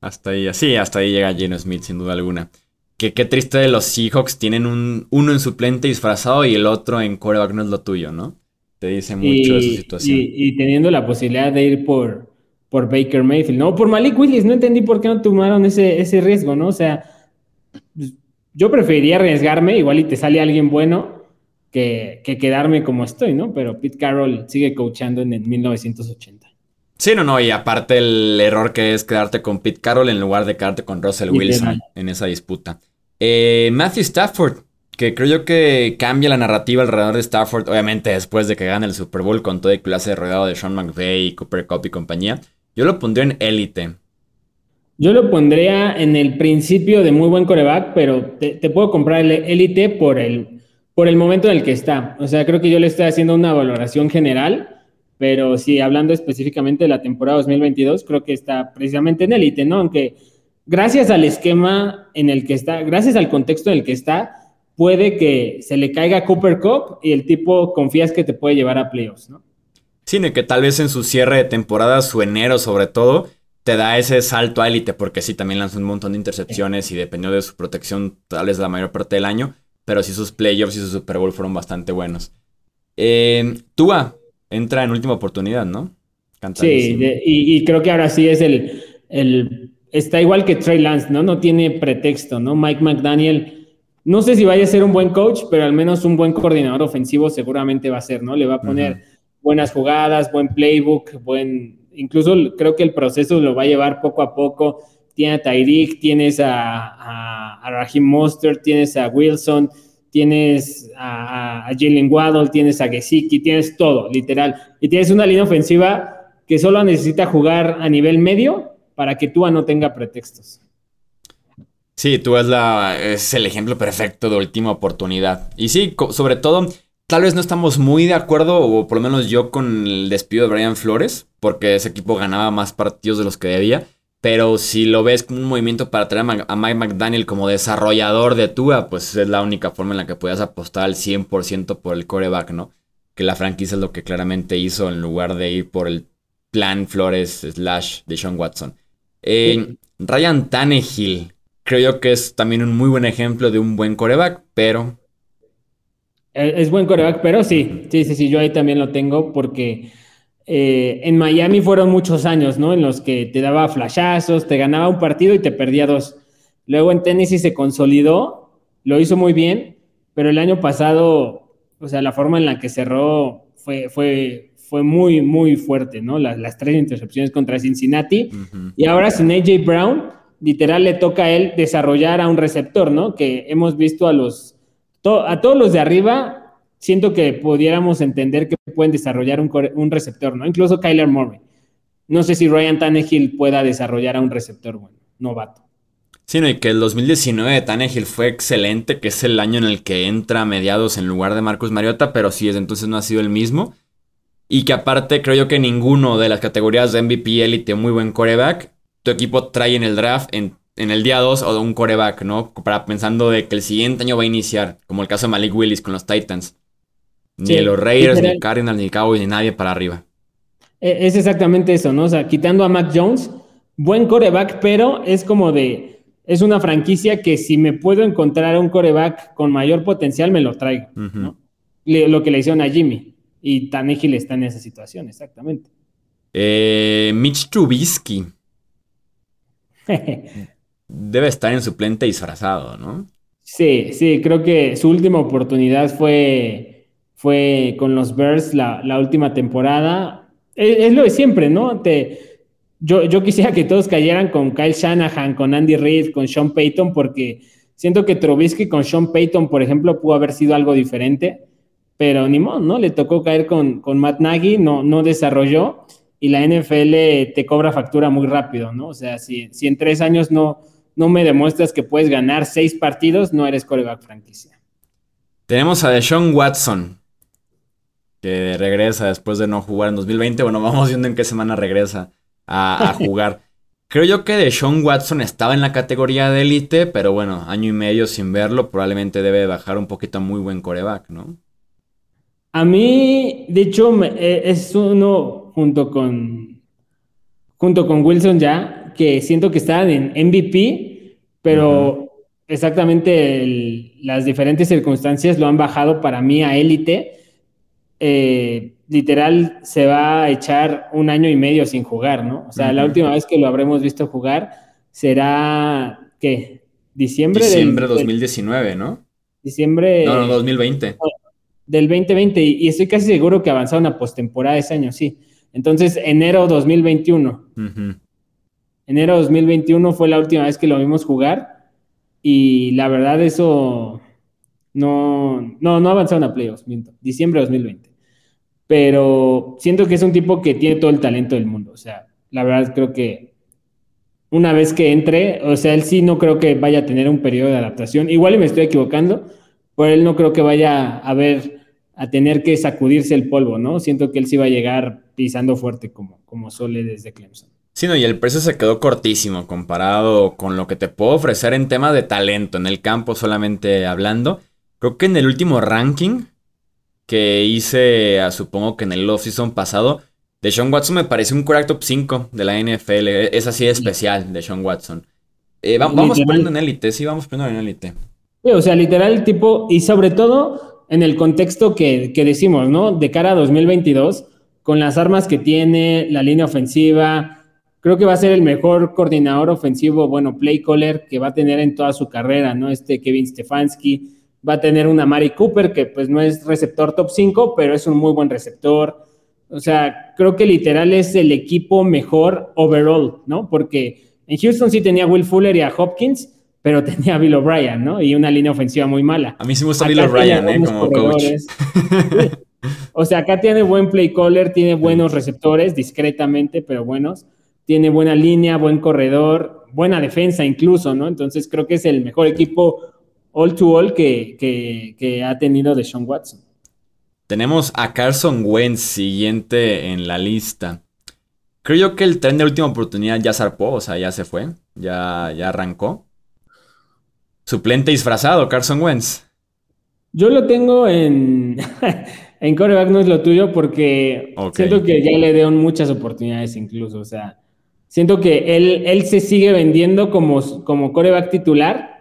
Hasta ahí, sí, hasta ahí llega Geno Smith, sin duda alguna. Que qué triste de los Seahawks tienen un, uno en suplente disfrazado y el otro en coreback no es lo tuyo, ¿no? Te dice mucho de su situación. Y, teniendo la posibilidad de ir por, por Baker Mayfield, ¿no? Por Malik Willis, no entendí por qué no tomaron ese, ese riesgo, ¿no? O sea, pues, yo preferiría arriesgarme, igual y te sale alguien bueno, que, que quedarme como estoy, ¿no? Pero Pete Carroll sigue coachando en el 1980. Sí, no, no, y aparte el error que es quedarte con Pete Carroll en lugar de quedarte con Russell Wilson en esa disputa. Eh, Matthew Stafford, que creo yo que cambia la narrativa alrededor de Stafford, obviamente después de que gane el Super Bowl con todo el clase rodeado de Sean McVay, Cooper Cup y compañía. Yo lo pondría en élite. Yo lo pondría en el principio de muy buen coreback, pero te, puedo comprar el élite por el, por el momento en el que está. O sea, creo que yo le estoy haciendo una valoración general pero sí, hablando específicamente de la temporada 2022, creo que está precisamente en élite, ¿no? Aunque gracias al esquema en el que está, gracias al contexto en el que está, puede que se le caiga Cooper Cup y el tipo confías que te puede llevar a playoffs, ¿no? Sí, que tal vez en su cierre de temporada, su enero sobre todo, te da ese salto a élite, porque sí, también lanzó un montón de intercepciones y dependió de su protección tal vez la mayor parte del año, pero sí sus playoffs y su Super Bowl fueron bastante buenos. Eh, Tua entra en última oportunidad, ¿no? Sí, y, creo que ahora sí es el, el, Está igual que Trey Lance, ¿no? No tiene pretexto, ¿no? Mike McDaniel, no sé si vaya a ser un buen coach, pero al menos un buen coordinador ofensivo seguramente va a ser, ¿no? Le va a poner buenas jugadas, buen playbook, buen incluso creo que el proceso lo va a llevar poco a poco. Tiene a Tyreek, tienes a, a, Raheem Mostert, tienes a Wilson, tienes a, a Jalen Waddle, tienes a Gesicki, tienes todo, literal. Y tienes una línea ofensiva que solo necesita jugar a nivel medio para que Tua no tenga pretextos. Sí, tú es, es el ejemplo perfecto de última oportunidad. Y sí, sobre todo, tal vez no estamos muy de acuerdo, o por lo menos yo, con el despido de Brian Flores, porque ese equipo ganaba más partidos de los que debía. Pero si lo ves como un movimiento para traer a Mike McDaniel como desarrollador de Tua, pues es la única forma en la que puedas apostar al 100% por el coreback, ¿no? Que la franquicia es lo que claramente hizo en lugar de ir por el plan Flores slash de Sean Watson. Eh, Ryan Tannehill, creo yo que es también un muy buen ejemplo de un buen coreback, pero... Es buen coreback, pero sí, sí, sí, sí, yo ahí también lo tengo porque eh, en Miami fueron muchos años, ¿no? En los que te daba flashazos, te ganaba un partido y te perdía dos. Luego en Tennessee se consolidó, lo hizo muy bien, pero el año pasado, o sea, la forma en la que cerró fue, fue, fue muy, muy fuerte, ¿no? Las, tres intercepciones contra Cincinnati. Y ahora sin AJ Brown, literal le toca a él desarrollar a un receptor, ¿no? Que hemos visto a los, a todos los de arriba siento que pudiéramos entender que pueden desarrollar un, receptor, ¿no? Incluso Kyler Murray. No sé si Ryan Tannehill pueda desarrollar a un receptor bueno, novato. Sí, y que el 2019 de Tannehill fue excelente, que es el año en el que entra a mediados en lugar de Marcus Mariota, pero sí, desde entonces no ha sido el mismo. Y que aparte creo yo que ninguno de las categorías de MVP Elite muy buen coreback, tu equipo trae en el draft en, el día 2 o un coreback, ¿no? Para pensando de que el siguiente año va a iniciar, como el caso de Malik Willis con los Titans. Ni los Raiders, ni Cardinals, ni Cowboys, ni nadie para arriba. E, es exactamente eso, ¿no? O sea, quitando a Mac Jones, buen coreback, pero es como de. Es una franquicia que si me puedo encontrar un coreback con mayor potencial, me lo traigo, ¿no? Lo que le hicieron a Jimmy. Y Tannehill está en esa situación, exactamente. Eh, Mitch Trubisky. Debe estar en suplente disfrazado, ¿no? Sí, sí, creo que su última oportunidad fue fue con los Bears la, última temporada. Es, lo de siempre, ¿no? Te, yo, quisiera que todos cayeran con Kyle Shanahan, con Andy Reid, con Sean Payton, porque siento que Trubisky con Sean Payton, por ejemplo, pudo haber sido algo diferente, pero ni modo, ¿no? Le tocó caer con, Matt Nagy, no, no desarrolló y la NFL te cobra factura muy rápido, ¿no? O sea, si, si en tres años no, no me demuestras que puedes ganar seis partidos, no eres coreback franquicia. Tenemos a Deshaun Watson, que regresa después de no jugar en 2020. Bueno, vamos viendo en qué semana regresa a, jugar. Creo yo que de Sean Watson estaba en la categoría de élite, pero bueno, año y medio sin verlo, probablemente debe bajar un poquito a muy buen coreback, ¿no? A mí, de hecho, eh, es uno junto con, junto con Wilson ya, que siento que estaban en MVP, pero exactamente las diferentes circunstancias lo han bajado para mí a élite eh, literal se va a echar un año y medio sin jugar, ¿no? O sea, la última vez que lo habremos visto jugar será, ¿qué? Diciembre, Diciembre de 2019, ¿no? Diciembre... No, no, 2020. Del 2020, y estoy casi seguro que avanzaron a postemporada ese año, sí. Entonces, enero 2021. Enero 2021 fue la última vez que lo vimos jugar, y la verdad eso no, no, no avanzaron a playoffs, miento. Diciembre de 2020. Pero siento que es un tipo que tiene todo el talento del mundo. O sea, la verdad creo que una vez que entre, o sea, él sí no creo que vaya a tener un periodo de adaptación. Igual y me estoy equivocando, pero él no creo que vaya a ver, a tener que sacudirse el polvo, ¿no? Siento que él sí va a llegar pisando fuerte como, como suele desde Clemson. Sí, no, y el precio se quedó cortísimo comparado con lo que te puedo ofrecer en tema de talento, en el campo solamente hablando. Creo que en el último ranking que hice, supongo que en el off-season pasado, Sean Watson me parece un correcto top 5 de la NFL. Es así de especial de Sean Watson. Eh, vamos poniendo en élite, sí, vamos poniendo en élite. o sea, literal tipo, y sobre todo en el contexto que, que decimos, ¿no? De cara a 2022, con las armas que tiene, la línea ofensiva, creo que va a ser el mejor coordinador ofensivo, bueno, play caller que va a tener en toda su carrera, ¿no? Este Kevin Stefanski va a tener una Mari Cooper que pues no es receptor top 5, pero es un muy buen receptor. O sea, creo que literal es el equipo mejor overall, ¿no? Porque en Houston sí tenía a Will Fuller y a Hopkins, pero tenía a Bill O'Brien, ¿no? Y una línea ofensiva muy mala. A mí sí me gusta Bill O'Brien, ¿eh? Como coach. O sea, acá tiene buen play caller, tiene buenos receptores, discretamente, pero buenos. Tiene buena línea, buen corredor, buena defensa incluso, ¿no? Entonces creo que es el mejor equipo all to all que, que, ha tenido de Sean Watson. Tenemos a Carson Wentz siguiente en la lista. Creo yo que el tren de última oportunidad ya zarpó, o sea, ya se fue, ya, ya arrancó. Suplente disfrazado, Carson Wentz. Yo lo tengo en, en coreback no es lo tuyo porque siento que ya le dieron muchas oportunidades incluso, o sea, siento que él, él se sigue vendiendo como, como coreback titular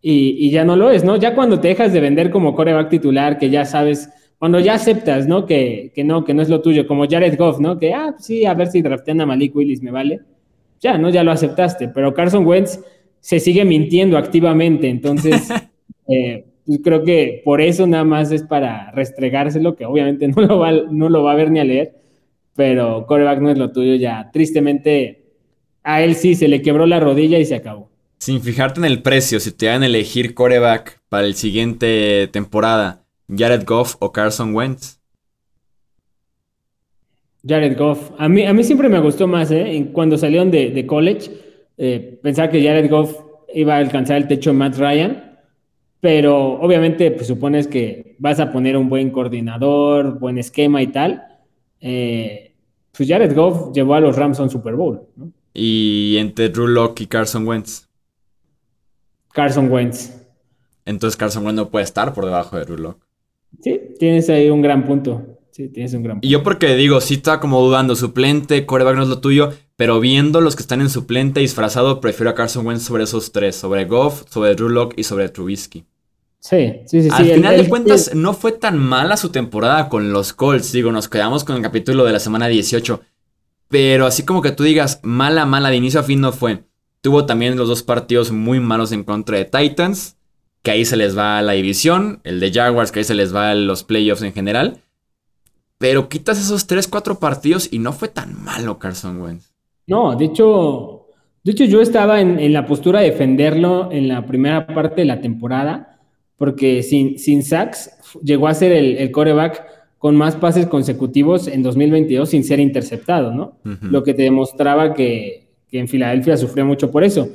y, ya no lo es, ¿no? Ya cuando te dejas de vender como coreback titular, que ya sabes, cuando ya aceptas, ¿no? Que, no, que no es lo tuyo, como Jared Goff, ¿no? Que, ah, sí, a ver si draftean a Malik Willis, me vale. Ya, ¿no? Ya lo aceptaste, pero Carson Wentz se sigue mintiendo activamente, entonces eh, pues creo que por eso nada más es para restregárselo, que obviamente no lo va, no lo va a ver ni a leer, pero coreback no es lo tuyo ya. Tristemente, a él sí se le quebró la rodilla y se acabó. Sin fijarte en el precio, si te van a elegir coreback para el siguiente temporada, Jared Goff o Carson Wentz. Jared Goff. A mí, a mí siempre me gustó más, ¿eh? Cuando salieron de, college, eh, pensaba que Jared Goff iba a alcanzar el techo de Matt Ryan, pero obviamente pues, supones que vas a poner un buen coordinador, buen esquema y tal. Eh, pues Jared Goff llevó a los Rams a un Super Bowl, ¿no? Y entre Drew Locke y Carson Wentz. Carson Wentz. Entonces Carson Wentz no puede estar por debajo de Drew Sí, tienes ahí un gran punto. Sí, tienes un gran punto. Y yo porque digo, sí está como dudando, suplente, coreback no es lo tuyo, pero viendo los que están en suplente disfrazado, prefiero a Carson Wentz sobre esos tres, sobre Goff, sobre Drew y sobre Trubisky. Sí, sí, sí. Al final de cuentas, no fue tan mala su temporada con los Colts. Digo, nos quedamos con el capítulo de la semana 18. Pero así como que tú digas, mala, mala, de inicio a fin no fue. Tuvo también los dos partidos muy malos en contra de Titans, que ahí se les va la división, el de Jaguars, que ahí se les va los playoffs en general. Pero quitas esos 3, 4 partidos y no fue tan malo Carson Wentz. No, de hecho, de hecho yo estaba en, la postura de defenderlo en la primera parte de la temporada, porque sin, sin sacks llegó a ser el, coreback con más pases consecutivos en 2022 sin ser interceptado, ¿no? Lo que te demostraba que, que en Filadelfia sufrió mucho por eso.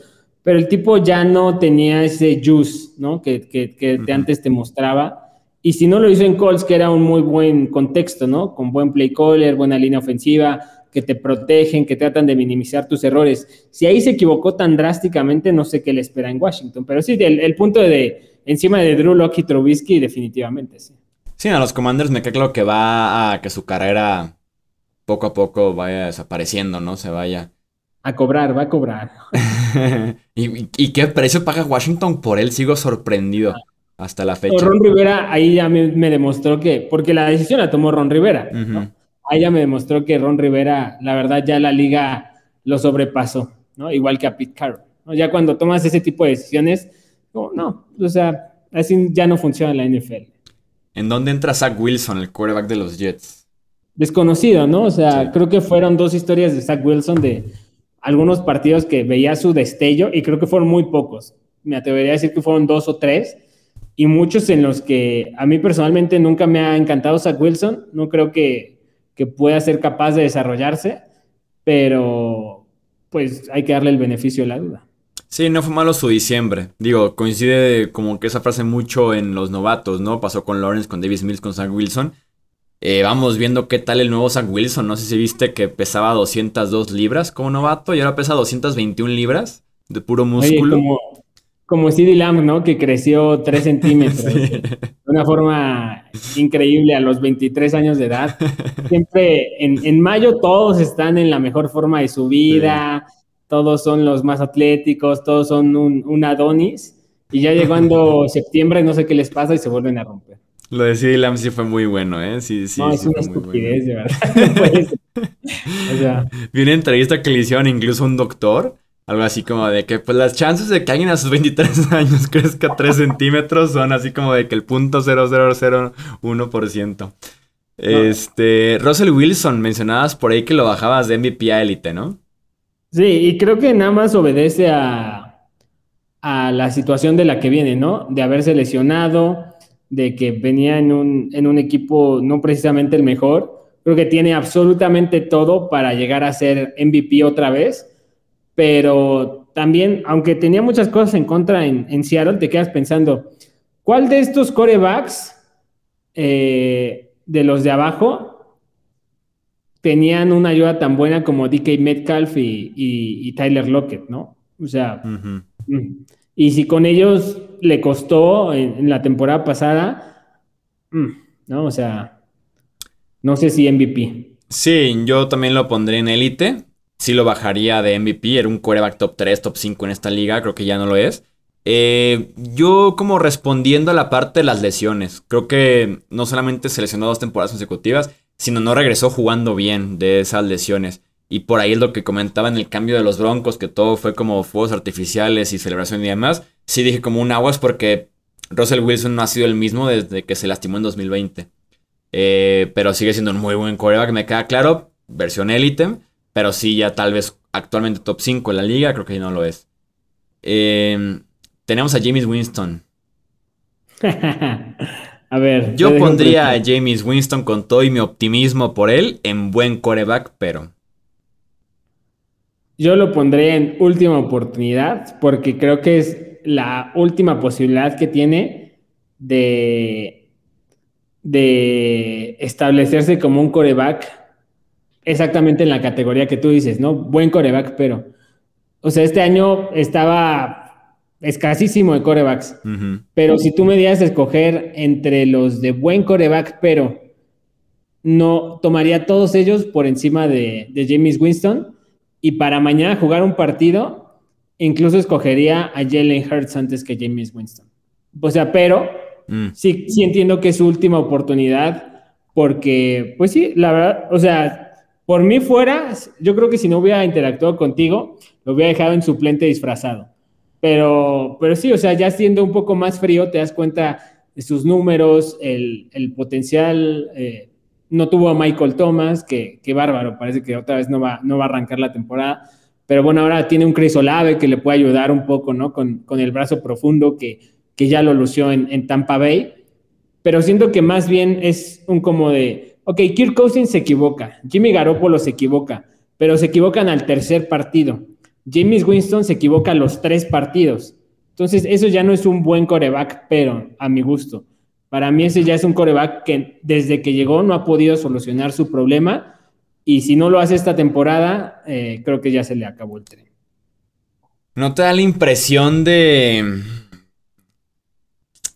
Pero el tipo ya no tenía ese juice, ¿no? Que, que, antes te mostraba. Y si no lo hizo en Colts, que era un muy buen contexto, ¿no? Con buen play caller, buena línea ofensiva, que te protegen, que tratan de minimizar tus errores. Si ahí se equivocó tan drásticamente, no sé qué le espera en Washington. Pero sí, el, punto de encima de Drew Locke y Trubisky, definitivamente sí. Sí, a los Commanders me queda claro que va a que su carrera poco a poco vaya desapareciendo, ¿no? Se vaya a cobrar, va a cobrar. ¿Y, qué precio paga Washington por él? Sigo sorprendido hasta la fecha. Ron Rivera ahí ya me, demostró que, porque la decisión la tomó Ron Rivera, Ahí ya me demostró que Ron Rivera, la verdad, ya la liga lo sobrepasó, ¿no? Igual que a Pete Carroll. Ya cuando tomas ese tipo de decisiones, no, no, o sea, así ya no funciona la NFL. ¿En dónde entra Zach Wilson, el quarterback de los Jets? Desconocido, ¿no? O sea, creo que fueron dos historias de Zach Wilson de algunos partidos que veía su destello y creo que fueron muy pocos. Me atrevería a decir que fueron dos o tres y muchos en los que a mí personalmente nunca me ha encantado Zach Wilson. No creo que, que pueda ser capaz de desarrollarse, pero pues hay que darle el beneficio de la duda. Sí, no fue malo su diciembre. Digo, coincide como que esa frase mucho en los novatos, ¿no? Pasó con Lawrence, con Davis Mills, con Zach Wilson. Eh, vamos viendo qué tal el nuevo Zach Wilson. No sé si viste que pesaba 202 libras como novato y ahora pesa 221 libras de puro músculo. como, como CD Lamb, ¿no? Que creció 3 centímetros. una forma increíble a los 23 años de edad. Siempre en, mayo todos están en la mejor forma de su vida, todos son los más atléticos, todos son un, un Adonis. Y ya llegando septiembre, no sé qué les pasa y se vuelven a romper. Lo de CD Lamb sí fue muy bueno, ¿eh? Sí, sí. No, es una estupidez, de verdad. o sea. Vi una entrevista que le hicieron incluso a un doctor. Algo así como de que, pues, las chances de que alguien a sus 23 años crezca 3 centímetros son así como de que el punto 0001%. Este, Russell Wilson, mencionabas por ahí que lo bajabas de MVP a élite, ¿no? Sí, y creo que nada más obedece a, a la situación de la que viene, ¿no? De haberse lesionado, de que venía en un, en un equipo no precisamente el mejor. Creo que tiene absolutamente todo para llegar a ser MVP otra vez, pero también, aunque tenía muchas cosas en contra en, Seattle, te quedas pensando, ¿cuál de estos corebacks eh, de los de abajo tenían una ayuda tan buena como DK Metcalf y, Tyler Lockett, ¿no? O sea, y si con ellos le costó en, la temporada pasada, mm, ¿no? O sea, no sé si MVP. Sí, yo también lo pondré en élite. Sí lo bajaría de MVP. Era un quarterback top 3, top 5 en esta liga. Creo que ya no lo es. Eh, yo como respondiendo a la parte de las lesiones. Creo que no solamente se lesionó dos temporadas consecutivas, sino no regresó jugando bien de esas lesiones. Y por ahí es lo que comentaba en el cambio de los Broncos, que todo fue como fuegos artificiales y celebración y demás. Sí dije como un aguas porque Russell Wilson no ha sido el mismo desde que se lastimó en 2020. Eh, pero sigue siendo un muy buen coreback, me queda claro. Versión élite, pero sí ya tal vez actualmente top 5 en la liga, creo que no lo es. Eh, tenemos a James Winston. a ver. Yo pondría a James Winston con todo y mi optimismo por él en buen coreback, pero yo lo pondré en última oportunidad porque creo que es la última posibilidad que tiene de, de establecerse como un coreback exactamente en la categoría que tú dices, ¿no? Buen coreback, pero... O sea, este año estaba escasísimo de corebacks, pero si tú me dieras a escoger entre los de buen coreback, pero no tomaría todos ellos por encima de, de James Winston y para mañana jugar un partido, incluso escogería a Jalen Hurts antes que James Winston. O sea, pero mm. sí, sí entiendo que es su última oportunidad, porque, pues sí, la verdad, o sea, por mí fuera, yo creo que si no hubiera interactuado contigo, lo hubiera dejado en suplente disfrazado. Pero, pero sí, o sea, ya siendo un poco más frío, te das cuenta de sus números, el, potencial eh, no tuvo a Michael Thomas, que, bárbaro, parece que otra vez no va, no va a arrancar la temporada. Pero bueno, ahora tiene un Chris Olave que le puede ayudar un poco, ¿no? Con, el brazo profundo que, que ya lo lució en, Tampa Bay. Pero siento que más bien es un como de, ok, Kirk Cousins se equivoca, Jimmy Garoppolo se equivoca, pero se equivocan al tercer partido. James Winston se equivoca a los tres partidos. Entonces, eso ya no es un buen coreback, pero a mi gusto. Para mí ese ya es un coreback que desde que llegó no ha podido solucionar su problema y si no lo hace esta temporada, eh, creo que ya se le acabó el tren. ¿No te da la impresión de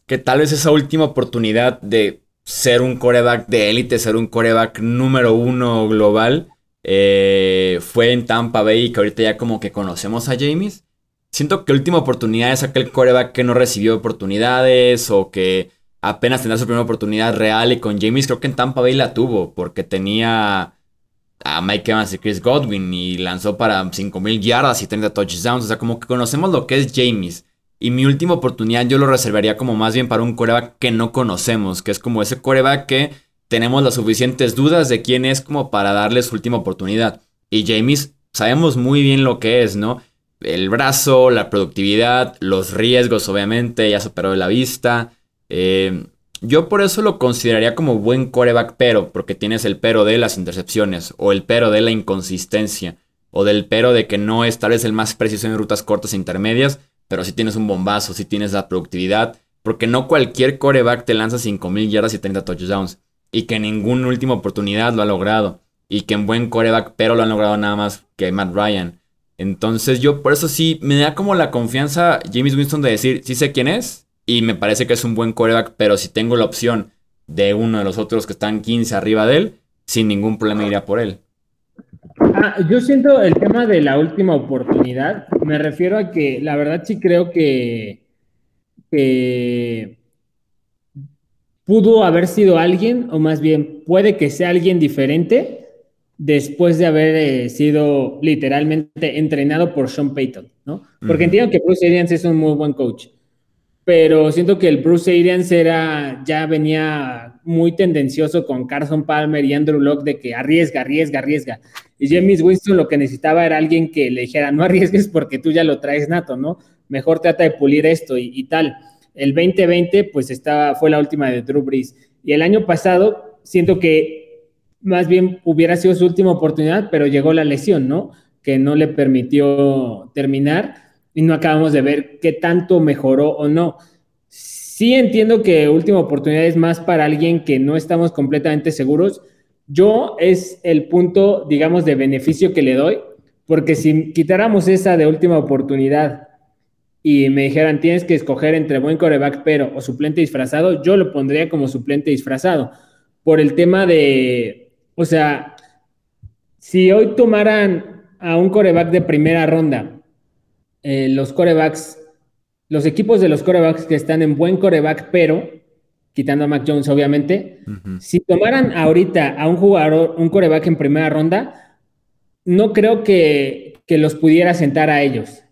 que tal vez esa última oportunidad de ser un coreback de élite, ser un coreback número uno global, eh, fue en Tampa Bay y que ahorita ya como que conocemos a James? Siento que la última oportunidad es aquel coreback que no recibió oportunidades o que apenas tendrá su primera oportunidad real y con James creo que en Tampa Bay la tuvo porque tenía a Mike Evans y Chris Godwin y lanzó para 5000 yardas y 30 touchdowns, o sea, como que conocemos lo que es James. Y mi última oportunidad yo lo reservaría como más bien para un coreback que no conocemos, que es como ese coreback que tenemos las suficientes dudas de quién es como para darle su última oportunidad. Y James sabemos muy bien lo que es, ¿no? El brazo, la productividad, los riesgos, obviamente, ya superó la vista. Eh, yo por eso lo consideraría como buen coreback, pero, porque tienes el pero de las intercepciones, o el pero de la inconsistencia, o del pero de que no es tal vez el más preciso en rutas cortas e intermedias, pero si tienes un bombazo, si tienes la productividad, porque no cualquier coreback te lanza 5000 yardas y 30 touchdowns, y que ninguna última oportunidad lo ha logrado, y que en buen coreback, pero lo han logrado nada más que Matt Ryan. Entonces yo por eso sí me da como la confianza James Winston de decir, sí sé quién es, y me parece que es un buen coreback, pero si tengo la opción de uno de los otros que están 15 arriba de él, sin ningún problema iría por él. Ah, yo siento el tema de la última oportunidad, me refiero a que la verdad sí creo que, pudo haber sido alguien, o más bien puede que sea alguien diferente después de haber eh, sido literalmente entrenado por Sean Payton, ¿no? Porque entiendo que Bruce Arians es un muy buen coach, pero siento que el Bruce Arians era, ya venía muy tendencioso con Carson Palmer y Andrew Locke de que arriesga, arriesga, arriesga. Y James Winston lo que necesitaba era alguien que le dijera, no arriesgues porque tú ya lo traes nato, ¿no? Mejor trata de pulir esto y, tal. El 2020, pues estaba, fue la última de Drew Brees. Y el año pasado, siento que más bien hubiera sido su última oportunidad, pero llegó la lesión, ¿no? Que no le permitió terminar y no acabamos de ver qué tanto mejoró o no. Sí entiendo que última oportunidad es más para alguien que no estamos completamente seguros. Yo es el punto, digamos, de beneficio que le doy, porque si quitáramos esa de última oportunidad y me dijeran tienes que escoger entre buen coreback pero o suplente disfrazado, yo lo pondría como suplente disfrazado. Por el tema de, o sea, si hoy tomaran a un coreback de primera ronda eh, los corebacks, los equipos de los corebacks que están en buen coreback, pero quitando a Mac Jones, obviamente, si tomaran ahorita a un jugador, un coreback en primera ronda, no creo que, que los pudiera sentar a ellos.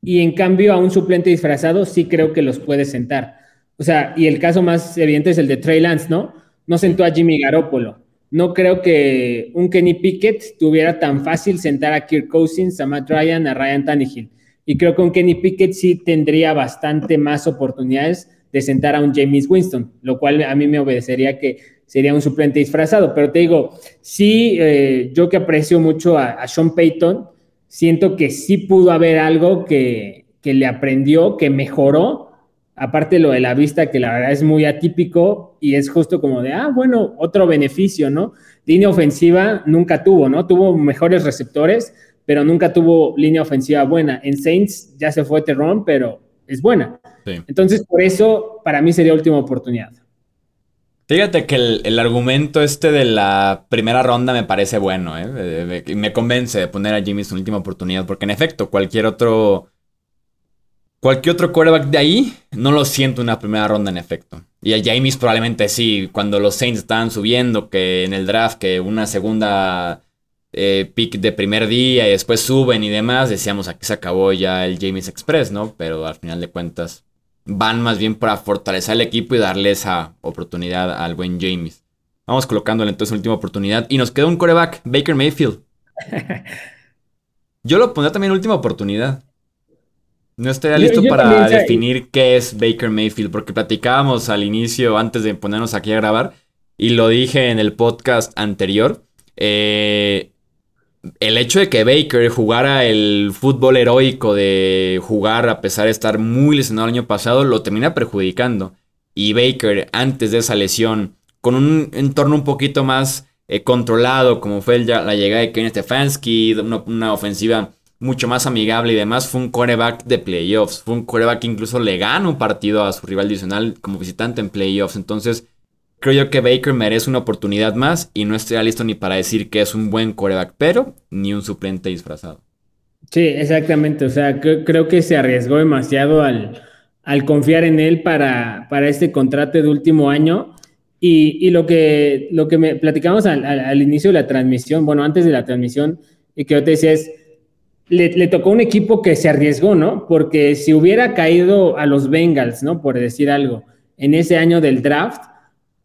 Y en cambio, a un suplente disfrazado, sí creo que los puede sentar. O sea, y el caso más evidente es el de Trey Lance, ¿no? No sentó a Jimmy Garoppolo. No creo que un Kenny Pickett tuviera tan fácil sentar a Kirk Cousins, a Matt Ryan, a Ryan Tannehill. Y creo que un Kenny Pickett sí tendría bastante más oportunidades de sentar a un James Winston, lo cual a mí me obedecería que sería un suplente disfrazado. Pero te digo, sí, eh, yo que aprecio mucho a, Sean Payton, siento que sí pudo haber algo que, que le aprendió, que mejoró, aparte lo de la vista, que la verdad es muy atípico y es justo como de, ah, bueno, otro beneficio, ¿no? Línea ofensiva nunca tuvo, ¿no? Tuvo mejores receptores, pero nunca tuvo línea ofensiva buena. En Saints ya se fue Terron, pero es buena. Entonces, por eso, para mí sería última oportunidad. Fíjate que el, argumento este de la primera ronda me parece bueno, ¿eh? me, convence de poner a Jimmy su última oportunidad, porque en efecto, cualquier otro. Cualquier otro quarterback de ahí no lo siento una primera ronda en efecto. Y a James probablemente sí, cuando los Saints estaban subiendo, que en el draft, que una segunda eh, pick de primer día y después suben y demás, decíamos aquí se acabó ya el James Express, ¿no? Pero al final de cuentas van más bien para fortalecer el equipo y darle esa oportunidad al buen James. Vamos colocándole entonces última oportunidad y nos queda un coreback, Baker Mayfield. Yo lo pondría también última oportunidad. No estaría listo para definir qué es Baker Mayfield, porque platicábamos al inicio, antes de ponernos aquí a grabar, y lo dije en el podcast anterior. Eh, el hecho de que Baker jugara el fútbol heroico de jugar a pesar de estar muy lesionado el año pasado, lo termina perjudicando. Y Baker, antes de esa lesión, con un entorno un poquito más eh, controlado, como fue la llegada de Kevin Stefanski, una, ofensiva mucho más amigable y demás, fue un coreback de playoffs. Fue un coreback que incluso le gana un partido a su rival adicional como visitante en playoffs. Entonces, Creo yo que Baker merece una oportunidad más y no estoy listo ni para decir que es un buen coreback, pero ni un suplente disfrazado. Sí, exactamente. O sea, creo que se arriesgó demasiado al, al confiar en él para, para, este contrato de último año. Y, lo, que, lo que me platicamos al, inicio de la transmisión, bueno, antes de la transmisión, y que yo te decía es, le, le, tocó un equipo que se arriesgó, ¿no? Porque si hubiera caído a los Bengals, ¿no? Por decir algo, en ese año del draft,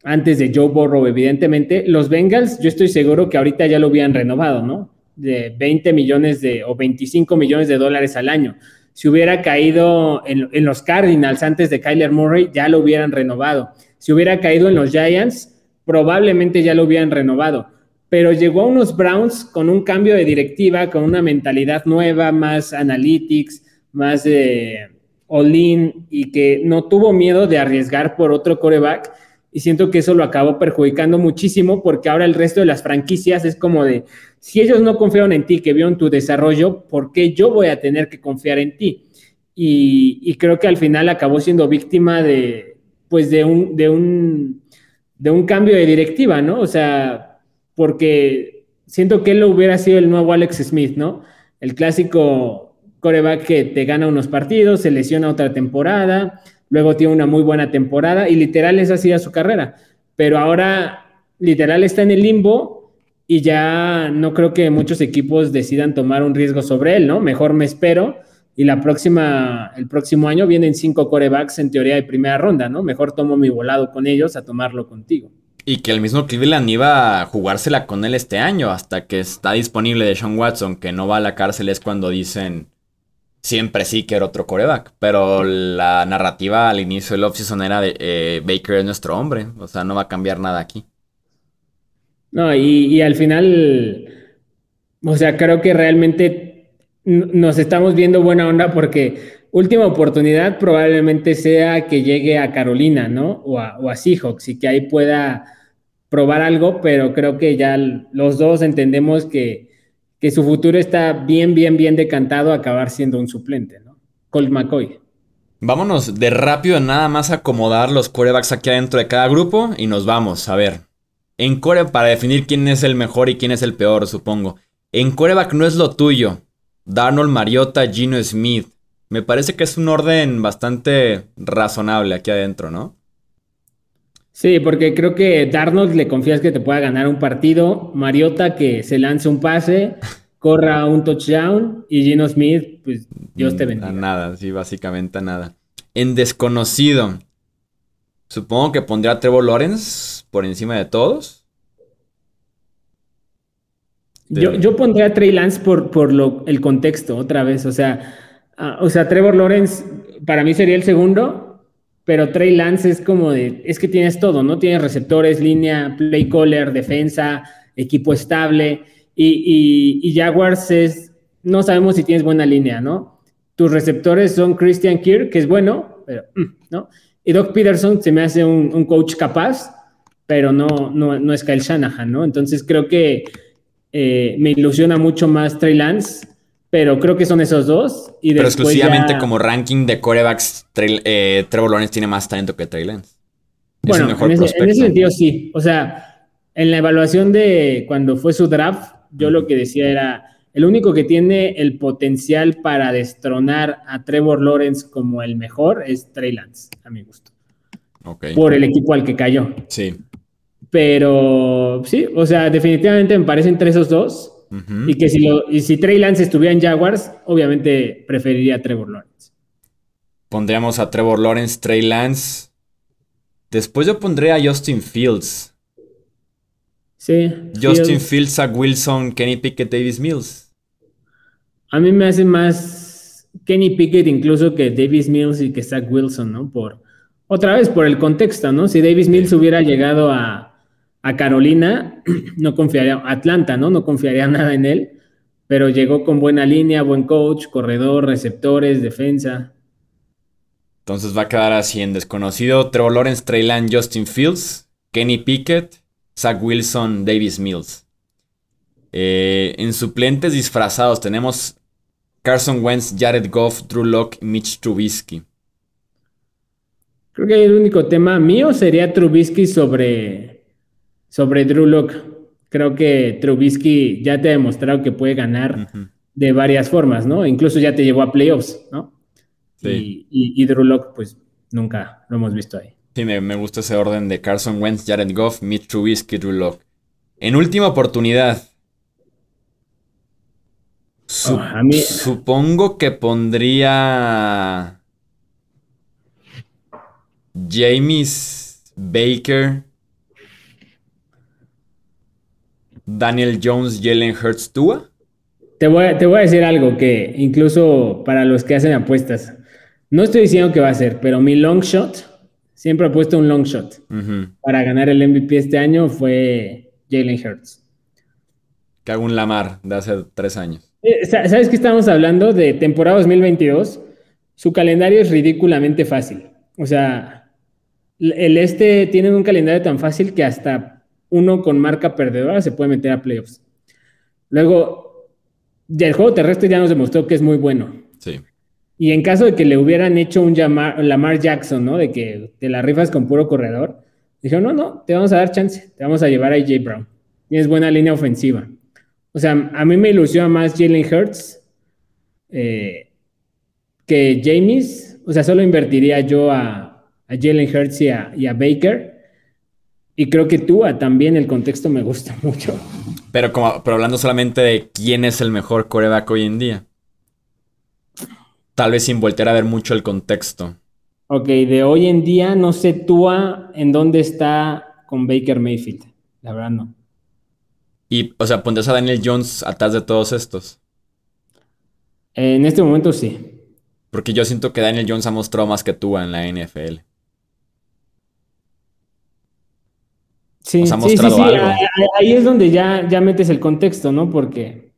antes de Joe Burrow, evidentemente. Los Bengals, yo estoy seguro que ahorita ya lo hubieran renovado, ¿no? De 20 millones de, o 25 millones de dólares al año. Si hubiera caído en, los Cardinals antes de Kyler Murray, ya lo hubieran renovado. Si hubiera caído en los Giants, probablemente ya lo hubieran renovado. Pero llegó a unos Browns con un cambio de directiva, con una mentalidad nueva, más analytics, más de all-in y que no tuvo miedo de arriesgar por otro coreback y siento que eso lo acabó perjudicando muchísimo porque ahora el resto de las franquicias es como de, si ellos no confiaron en ti, que vieron tu desarrollo, ¿por qué yo voy a tener que confiar en ti? y, creo que al final acabó siendo víctima de, pues de un, de un, de un cambio de directiva, ¿no? O sea, porque siento que él hubiera sido el nuevo Alex Smith, ¿no? El clásico coreback que te gana unos partidos, se lesiona otra temporada, luego tiene una muy buena temporada y literal esa ha sido su carrera. Pero ahora literal está en el limbo y ya no creo que muchos equipos decidan tomar un riesgo sobre él, ¿no? Mejor me espero y la próxima, el próximo año vienen cinco corebacks en teoría de primera ronda, ¿no? Mejor tomo mi volado con ellos a tomarlo contigo. Y que el mismo Cleveland iba a jugársela con él este año, hasta que está disponible de Sean Watson, que no va a la cárcel, es cuando dicen siempre sí que era otro coreback. Pero la narrativa al inicio del offseason era de eh, Baker es nuestro hombre, o sea, no va a cambiar nada aquí. No, y, y al final, o sea, creo que realmente nos estamos viendo buena onda porque última oportunidad probablemente sea que llegue a Carolina, ¿no? O a, Seahawks y que ahí pueda probar algo, pero creo que ya los dos entendemos que, que su futuro está bien, bien, bien decantado a acabar siendo un suplente, ¿no? Colt McCoy. Vámonos de rápido nada más acomodar los corebacks aquí adentro de cada grupo y nos vamos a ver. En core para definir quién es el mejor y quién es el peor, supongo. En coreback no es lo tuyo. Darnold, Mariota, Gino Smith. Me parece que es un orden bastante razonable aquí adentro, ¿no? Sí, porque creo que Darnold le confías que te pueda ganar un partido, Mariota que se lance un pase, corra un touchdown y Gino Smith, pues Dios te bendiga. nada, sí, básicamente a nada. En desconocido, supongo que pondría a Trevor Lawrence por encima de todos. Yo, yo pondría a Trey Lance por, por lo, el contexto, otra vez. O sea, ah, o sea, Trevor Lawrence para mí sería el segundo, pero Trey Lance es como de, es que tienes todo, ¿no? Tienes receptores, línea, play caller, defensa, equipo estable. Y, Jaguars es, no sabemos si tienes buena línea, ¿no? Tus receptores son Christian Kirk, que es bueno, pero, mm, ¿no? Y Doc Peterson se me hace un, un coach capaz, pero no, no, no es Kyle Shanahan, ¿no? Entonces creo que eh, me ilusiona mucho más Trey Lance, pero creo que son esos dos. Y pero exclusivamente como ranking de corebacks, eh, Trevor Lawrence tiene más talento que Trey Lance. bueno, en, ese, sentido sí. O sea, en la evaluación de cuando fue su draft, yo lo que decía era, el único que tiene el potencial para destronar a Trevor Lawrence como el mejor es Trey Lance, a mi gusto. Por el equipo al que cayó. Sí. Pero sí, o sea, definitivamente me parecen entre esos dos. Y que si, lo, y si Trey Lance estuviera en Jaguars, obviamente preferiría a Trevor Lawrence. Pondríamos a Trevor Lawrence, Trey Lance. Después yo pondría a Justin Fields. Sí. Justin Fields, Zach Wilson, Kenny Pickett, Davis Mills. A mí me hace más Kenny Pickett incluso que Davis Mills y que Zach Wilson, ¿no? Por, otra vez, por el contexto, ¿no? Si Davis Mills hubiera llegado a, a Carolina, no confiaría, Atlanta, ¿no? No confiaría nada en él, pero llegó con buena línea, buen coach, corredor, receptores, defensa. Entonces va a quedar así en desconocido Trevor Lawrence, Trey Justin Fields, Kenny Pickett, Zach Wilson, Davis Mills. Eh, en suplentes disfrazados tenemos Carson Wentz, Jared Goff, Drew Locke, Mitch Trubisky. Creo que el único tema mío sería Trubisky sobre sobre Drew Locke, creo que Trubisky ya te ha demostrado que puede ganar de varias formas, ¿no? Incluso ya te llevó a playoffs, ¿no? Sí. Y, Drew Locke, pues nunca lo hemos visto ahí. Sí, me, gusta ese orden de Carson Wentz, Jared Goff, Mitch Trubisky, Drew Locke. En última oportunidad. Oh, supongo que pondría James Baker Daniel Jones, Jalen Hurts, Tua? Te voy, a, te voy a decir algo que incluso para los que hacen apuestas, no estoy diciendo que va a ser, pero mi long shot, siempre he puesto un long shot para ganar el MVP este año fue Jalen Hurts. Que hago un Lamar de hace tres años. Eh, ¿Sabes que estamos hablando de temporada 2022? Su calendario es ridículamente fácil. O sea, el este tiene un calendario tan fácil que hasta uno con marca perdedora se puede meter a playoffs. Luego, el juego terrestre ya nos demostró que es muy bueno. Sí. Y en caso de que le hubieran hecho un Lamar Jackson, ¿no? De que te la rifas con puro corredor, dijo, no, no, te vamos a dar chance, te vamos a llevar a AJ Brown. Tienes buena línea ofensiva. O sea, a mí me ilusiona más Jalen Hurts eh, que James. O sea, solo invertiría yo a, Jalen Hurts y a, Baker. Y creo que Tua también el contexto me gusta mucho. Pero, como, pero hablando solamente de quién es el mejor coreback hoy en día. Tal vez sin voltear a ver mucho el contexto. Ok, de hoy en día no sé Tua en dónde está con Baker Mayfield. La verdad no. Y, o sea, pondrías a Daniel Jones atrás de todos estos. En este momento sí. Porque yo siento que Daniel Jones ha mostrado más que Tua en la NFL. Sí, sí, sí, sí. Ahí es donde ya, ya metes el contexto, ¿no? Porque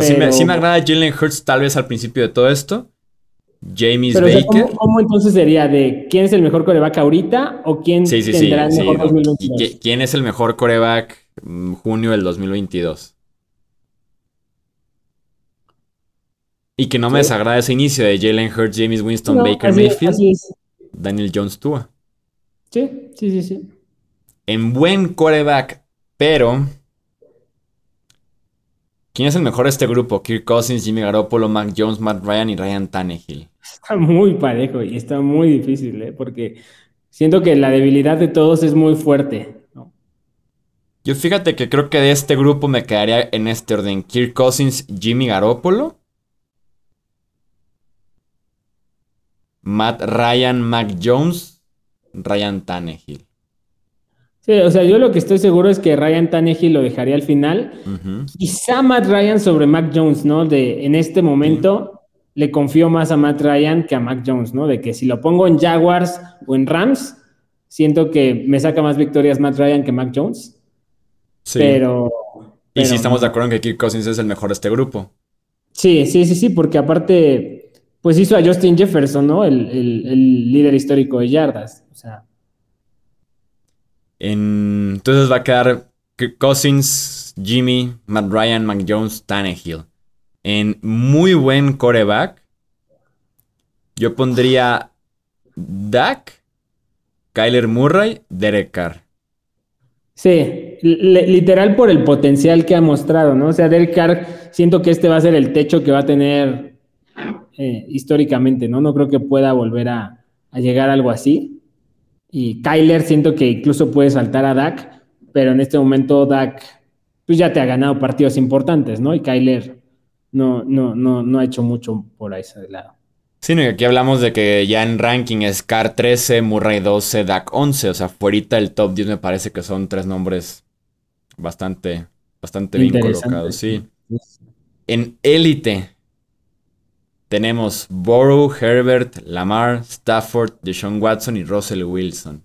sí, me, agrada Jalen Hurts tal vez al principio de todo esto. James Baker. ¿cómo, entonces sería de quién es el mejor coreback ahorita o quién tendrá el mejor 2022? ¿Quién es el mejor coreback mm, junio del 2022? Y que no me desagrada ese inicio de Jalen Hurts, James Winston, Baker Mayfield, Daniel Jones Tua. Sí, sí, sí, sí. En buen coreback, pero ¿Quién es el mejor de este grupo? Kirk Cousins, Jimmy Garoppolo, Mac Jones, Matt Ryan y Ryan Tannehill. Está muy parejo y está muy difícil, ¿eh? porque siento que la debilidad de todos es muy fuerte. Yo fíjate que creo que de este grupo me quedaría en este orden. Kirk Cousins, Jimmy Garoppolo. Matt Ryan, Mac Jones, Ryan Tannehill. Sí, o sea, yo lo que estoy seguro es que Ryan Tannehill lo dejaría al final. Quizá Matt Ryan sobre Mac Jones, ¿no? De en este momento le confío más a Matt Ryan que a Mac Jones, ¿no? De que si lo pongo en Jaguars o en Rams, siento que me saca más victorias Matt Ryan que Mac Jones. Sí. Pero. y si estamos de acuerdo en que Kirk Cousins es el mejor de este grupo. Sí, sí, sí, sí, porque aparte, pues hizo a Justin Jefferson, ¿no? El, el líder histórico de yardas. O sea entonces va a quedar Cousins, Jimmy, Matt Ryan, Mac Jones, Tannehill. En muy buen coreback, yo pondría Dak, Kyler Murray, Derek Carr. Sí, literal por el potencial que ha mostrado, ¿no? O sea, Derek Carr, siento que este va a ser el techo que va a tener eh, históricamente, ¿no? No creo que pueda volver a, llegar algo así. Y Kyler siento que incluso puede saltar a Dak, pero en este momento Dak pues ya te ha ganado partidos importantes, ¿no? Y Kyler no, no, no, no ha hecho mucho por ese lado. Sí, no, aquí hablamos de que ya en ranking es Car 13, Murray 12, Dak 11, o sea, fuera el top 10 me parece que son tres nombres bastante, bastante bien colocados, sí. En élite, tenemos Burrow, Herbert, Lamar, Stafford, Deshaun Watson y Russell Wilson.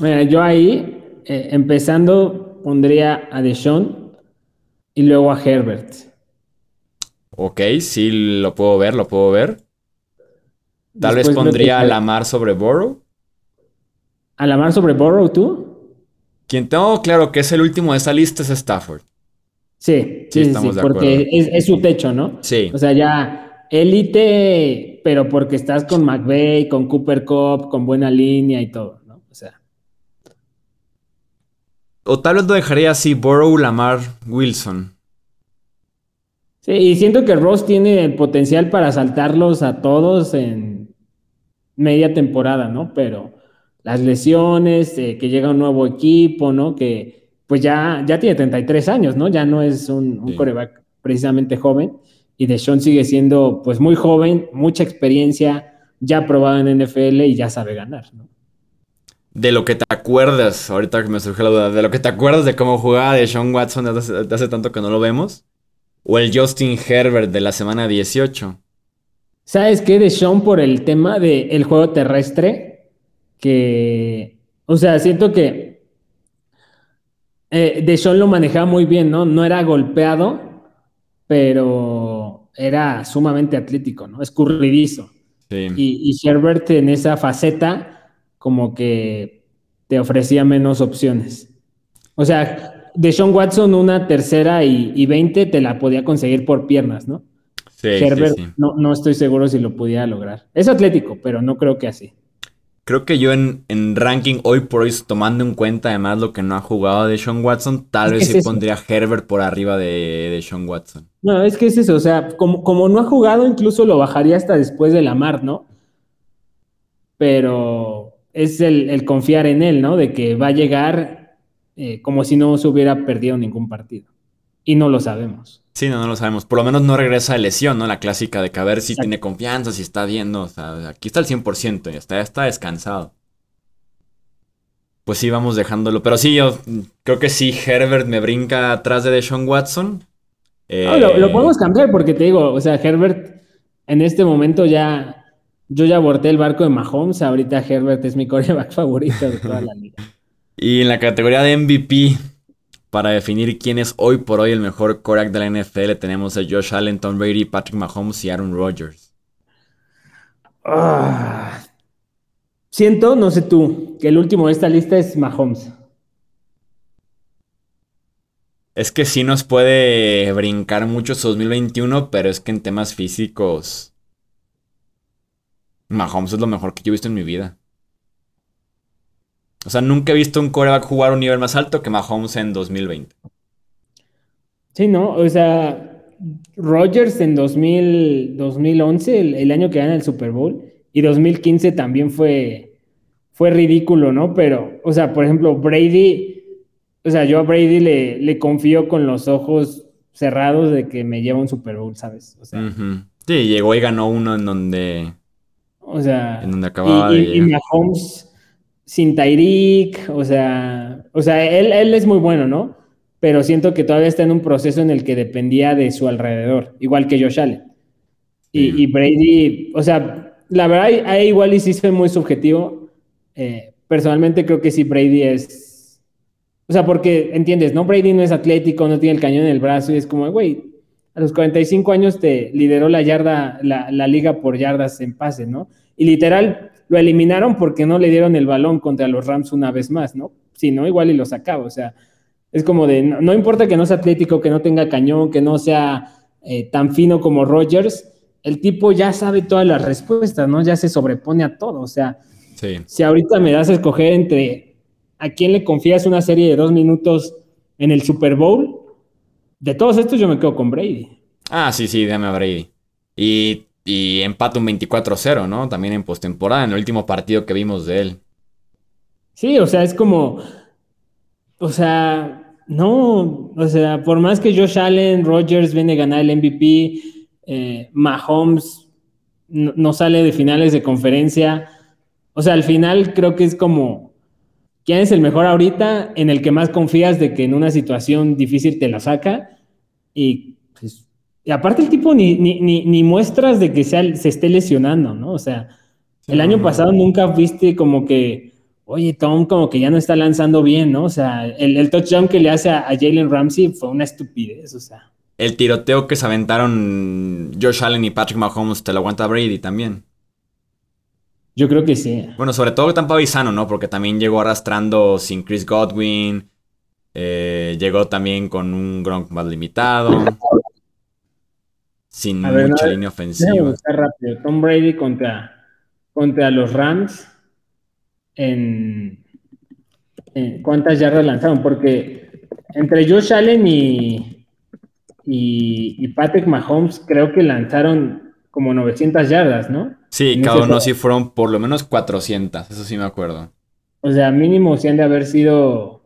Mira, yo ahí, eh, empezando, pondría a Deshaun y luego a Herbert. Ok, sí, lo puedo ver, lo puedo ver. Tal vez pondría a Lamar sobre Burrow. ¿A Lamar sobre Burrow tú? Quien tengo claro que es el último de esa lista es Stafford. Sí, sí, sí, porque es, su techo, ¿no? Sí. O sea, ya élite, pero porque estás con McVeigh, con Cooper Cup, con buena línea y todo, ¿no? O sea. O tal vez lo dejaría así, Burrow, Lamar, Wilson. Sí, y siento que Ross tiene el potencial para saltarlos a todos en media temporada, ¿no? Pero las lesiones, eh, que llega un nuevo equipo, ¿no? Que pues ya, ya tiene 33 años, ¿no? Ya no es un, coreback precisamente joven. Y Deshaun sigue siendo pues muy joven, mucha experiencia, ya probado en NFL y ya sabe ganar, ¿no? De lo que te acuerdas, ahorita que me surge la duda, de lo que te acuerdas de cómo jugaba Deshaun Watson desde hace, tanto que no lo vemos, o el Justin Herbert de la semana 18. ¿Sabes qué? Deshaun por el tema del juego terrestre, que, o sea, siento que eh, Deshaun lo manejaba muy bien, ¿no? No era golpeado, pero era sumamente atlético, ¿no? Escurridizo. Sí. Y, y Herbert en esa faceta como que te ofrecía menos opciones. O sea, de Sean Watson una tercera y, 20 te la podía conseguir por piernas, ¿no? Sí, Herbert sí, sí. No, no estoy seguro si lo pudiera lograr. Es atlético, pero no creo que así. Creo que yo en, en ranking hoy por hoy, tomando en cuenta además lo que no ha jugado de Sean Watson, tal Es vez sí pondría a Herbert por arriba de, de Sean Watson. No, es que es eso, o sea, como, como no ha jugado, incluso lo bajaría hasta después de Lamar, ¿no? Pero es el, el confiar en él, ¿no? De que va a llegar eh, como si no se hubiera perdido ningún partido. Y no lo sabemos. Sí, no, no lo sabemos. Por lo menos no regresa de lesión, ¿no? La clásica de que a ver si Exacto. tiene confianza, si está viendo. O sea, aquí está el 100% y ya está descansado. Pues sí, vamos dejándolo. Pero sí, yo creo que sí, Herbert me brinca atrás de Deshaun Watson. Eh, No, lo, lo podemos cambiar porque te digo, o sea, Herbert en este momento ya, yo ya aborté el barco de Mahomes, ahorita Herbert es mi coreback favorito de toda la liga. Y en la categoría de MVP, para definir quién es hoy por hoy el mejor quarterback de la NFL, tenemos a Josh Allen, Tom Brady, Patrick Mahomes y Aaron Rodgers. Ah. siento, no sé tú, que el último de esta lista es Mahomes. Es que sí nos puede brincar mucho su 2021, pero es que en temas físicos, Mahomes es lo mejor que yo he visto en mi vida. O sea, nunca he visto un quarterback jugar a un nivel más alto que Mahomes en 2020. Sí, ¿no? O sea, Rodgers en 2000, 2011, el, el año que gana el Super Bowl, y 2015 también fue, fue ridículo, ¿no? Pero, o sea, por ejemplo, Brady, o sea, yo a Brady le, le confío con los ojos cerrados de que me lleva un Super Bowl, ¿sabes? O sea. Sí, llegó y ganó uno en donde... o sea, En donde acababa y, de y-. Mahomes sin Tyreek, o sea, o sea, él, él es muy bueno, ¿no? Pero siento que todavía está en un proceso en el que dependía de su alrededor, igual que Josh Allen. Y, y Brady, o sea, la verdad, ahí- ahí igual y sí fue muy subjetivo. Eh, personalmente creo que sí, Brady es. O sea, porque entiendes, ¿no? Brady no es atlético, no tiene el cañón en el brazo y es como, güey, a los 45 años te lideró la yarda, la, la liga por yardas en pase, ¿no? Y literal lo eliminaron porque no le dieron el balón contra los Rams una vez más, ¿no? Si no, igual y lo sacaba, o sea, es como de, no, no importa que no sea atlético, que no tenga cañón, que no sea eh, tan fino como Rogers, el tipo ya sabe todas las respuestas, ¿no? Ya se sobrepone a todo, o sea, Sí. si ahorita me das a escoger entre a quién le confías una serie de dos minutos en el Super Bowl, de todos estos yo me quedo con Brady. Ah, sí, sí, déjame a Brady. Y, y empata un 24-0, ¿no? También en postemporada, en el último partido que vimos de él. Sí, o sea, es como, o sea, no, o sea, por más que Josh Allen, Rodgers viene a ganar el MVP, eh, Mahomes no, no sale de finales de conferencia, o sea, al final creo que es como, ¿quién es el mejor ahorita en el que más confías de que en una situación difícil te la saca? Y, pues, y aparte el tipo ni, ni, ni, ni muestras de que sea- se esté lesionando, ¿no? O sea, el año pasado nunca viste como que, oye, Tom como que ya no está lanzando bien, ¿no? O sea, el, el touchdown que le hace a, a Jalen Ramsey fue una estupidez, o sea. El tiroteo que se aventaron Josh Allen y Patrick Mahomes te lo aguanta Brady también. Yo creo que sí. Bueno, sobre todo Tampa Bay sano, ¿no? Porque también llegó arrastrando sin Chris Godwin. eh, llegó también con un Gronk más limitado. Sin A ver, mucha no, línea ofensiva. rápido. Tom Brady contra, contra los Rams en, en cuántas yardas lanzaron, porque entre Josh Allen y, y, y Patrick Mahomes creo que lanzaron como 900 yardas, ¿no? Sí, en cada uno sí fueron por lo menos 400. Eso sí me acuerdo. O sea, mínimo sí han de haber sido.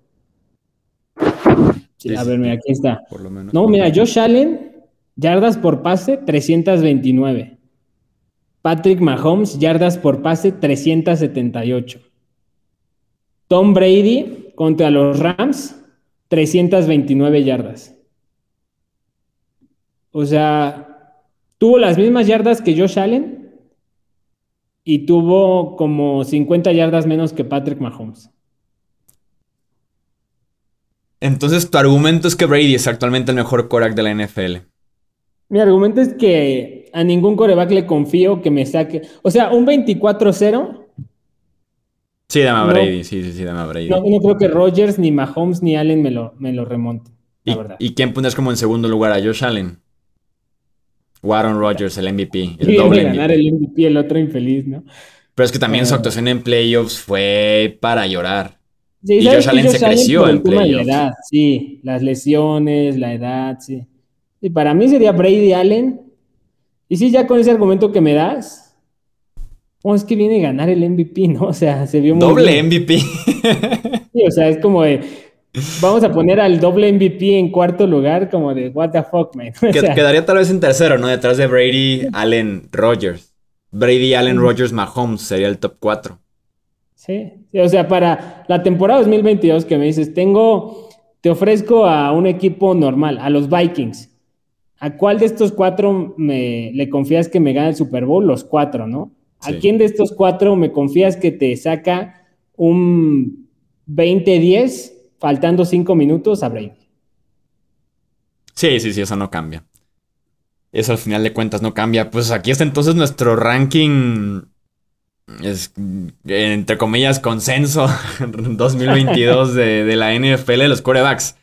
Sí, a ver, mira, aquí está. Por lo menos. No, mira, Josh Allen, yardas por pase, 329. Patrick Mahomes, yardas por pase, 378. Tom Brady contra los Rams, 329 yardas. O sea, tuvo las mismas yardas que Josh Allen y tuvo como 50 yardas menos que Patrick Mahomes. Entonces, tu argumento es que Brady es actualmente el mejor quarterback de la NFL. Mi argumento es que a ningún coreback le confío que me saque. O sea, un 24-0 Sí, dame a Brady, sí, sí, sí, dame a Brady. No, no creo que Rogers, ni Mahomes, ni Allen me lo, me lo remonten, la ¿Y, verdad. ¿Y quién pones como en segundo lugar? ¿A Josh Allen? O Aaron Rodgers, el MVP, el Sí, doble ganar MVP. el MVP, el otro infeliz, ¿no? Pero es que también su Ah. actuación en playoffs fue para llorar. Sí, Y ¿sabes Josh? Allen se creció en la playoffs. edad, sí, las lesiones, la edad, sí. Y para mí sería Brady Allen. Y sí, ya con ese argumento que me das, oh, es que viene a ganar el MVP, ¿no? O sea, se vio muy Doble bien. MVP. Sí, o sea, es como de, vamos a poner al doble MVP en cuarto lugar, como de, what the fuck, man. O sea, Quedaría tal vez en tercero, ¿no? Detrás de Brady, Allen, Rodgers. Brady, Allen, Rodgers, Mahomes sería el top 4. Sí, sí, o sea, para la temporada 2022 que me dices, tengo, te ofrezco a un equipo normal, a los Vikings. ¿A cuál de estos cuatro me, le confías que me gane el Super Bowl? Los cuatro, ¿no? ¿A quién de estos cuatro me confías que te saca un 20-10 faltando cinco minutos a Brady? Sí, sí, sí, eso no cambia. Eso al final de cuentas no cambia. Pues aquí está entonces nuestro ranking. Es, entre comillas, consenso 2022 de, de la NFL de los quarterbacks.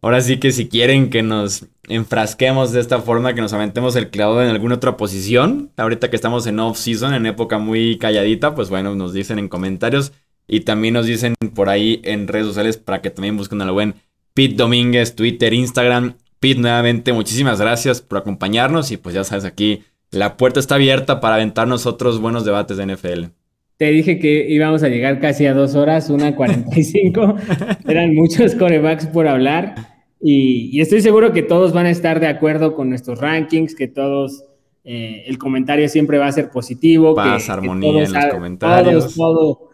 Ahora sí que si quieren que nos enfrasquemos de esta forma, que nos aventemos el clavo en alguna otra posición, ahorita que estamos en off-season, en época muy calladita, pues bueno, nos dicen en comentarios y también nos dicen por ahí en redes sociales para que también busquen al buen Pete Domínguez, Twitter, Instagram. Pete, nuevamente, muchísimas gracias por acompañarnos y pues ya sabes, aquí la puerta está abierta para aventarnos otros buenos debates de NFL. Te dije que íbamos a llegar casi a dos horas, una 45. Eran muchos corebacks por hablar. Y, y estoy seguro que todos van a estar de acuerdo con nuestros rankings, que todos, eh, el comentario siempre va a ser positivo. Paz, que, que armonía todos en los comentarios. Todos, todo,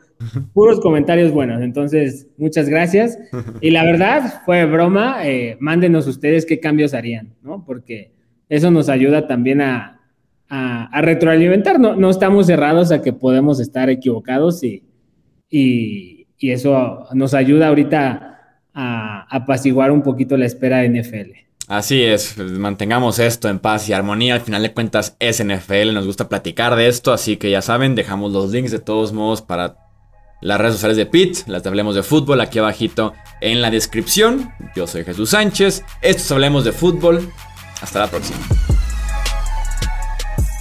puros comentarios buenos. Entonces, muchas gracias. Y la verdad, fue broma. eh, mándenos ustedes qué cambios harían, ¿no? Porque eso nos ayuda también a, a, a retroalimentar. No, no estamos cerrados a que podemos estar equivocados y, y, y eso nos ayuda ahorita a apaciguar un poquito la espera de NFL. Así es, pues, mantengamos esto en paz y armonía. Al final de cuentas es NFL, nos gusta platicar de esto, así que ya saben, dejamos los links de todos modos para las redes sociales de Pete, las de Hablemos de Fútbol aquí abajito en la descripción. Yo soy Jesús Sánchez, esto es Hablemos de Fútbol. Hasta la próxima.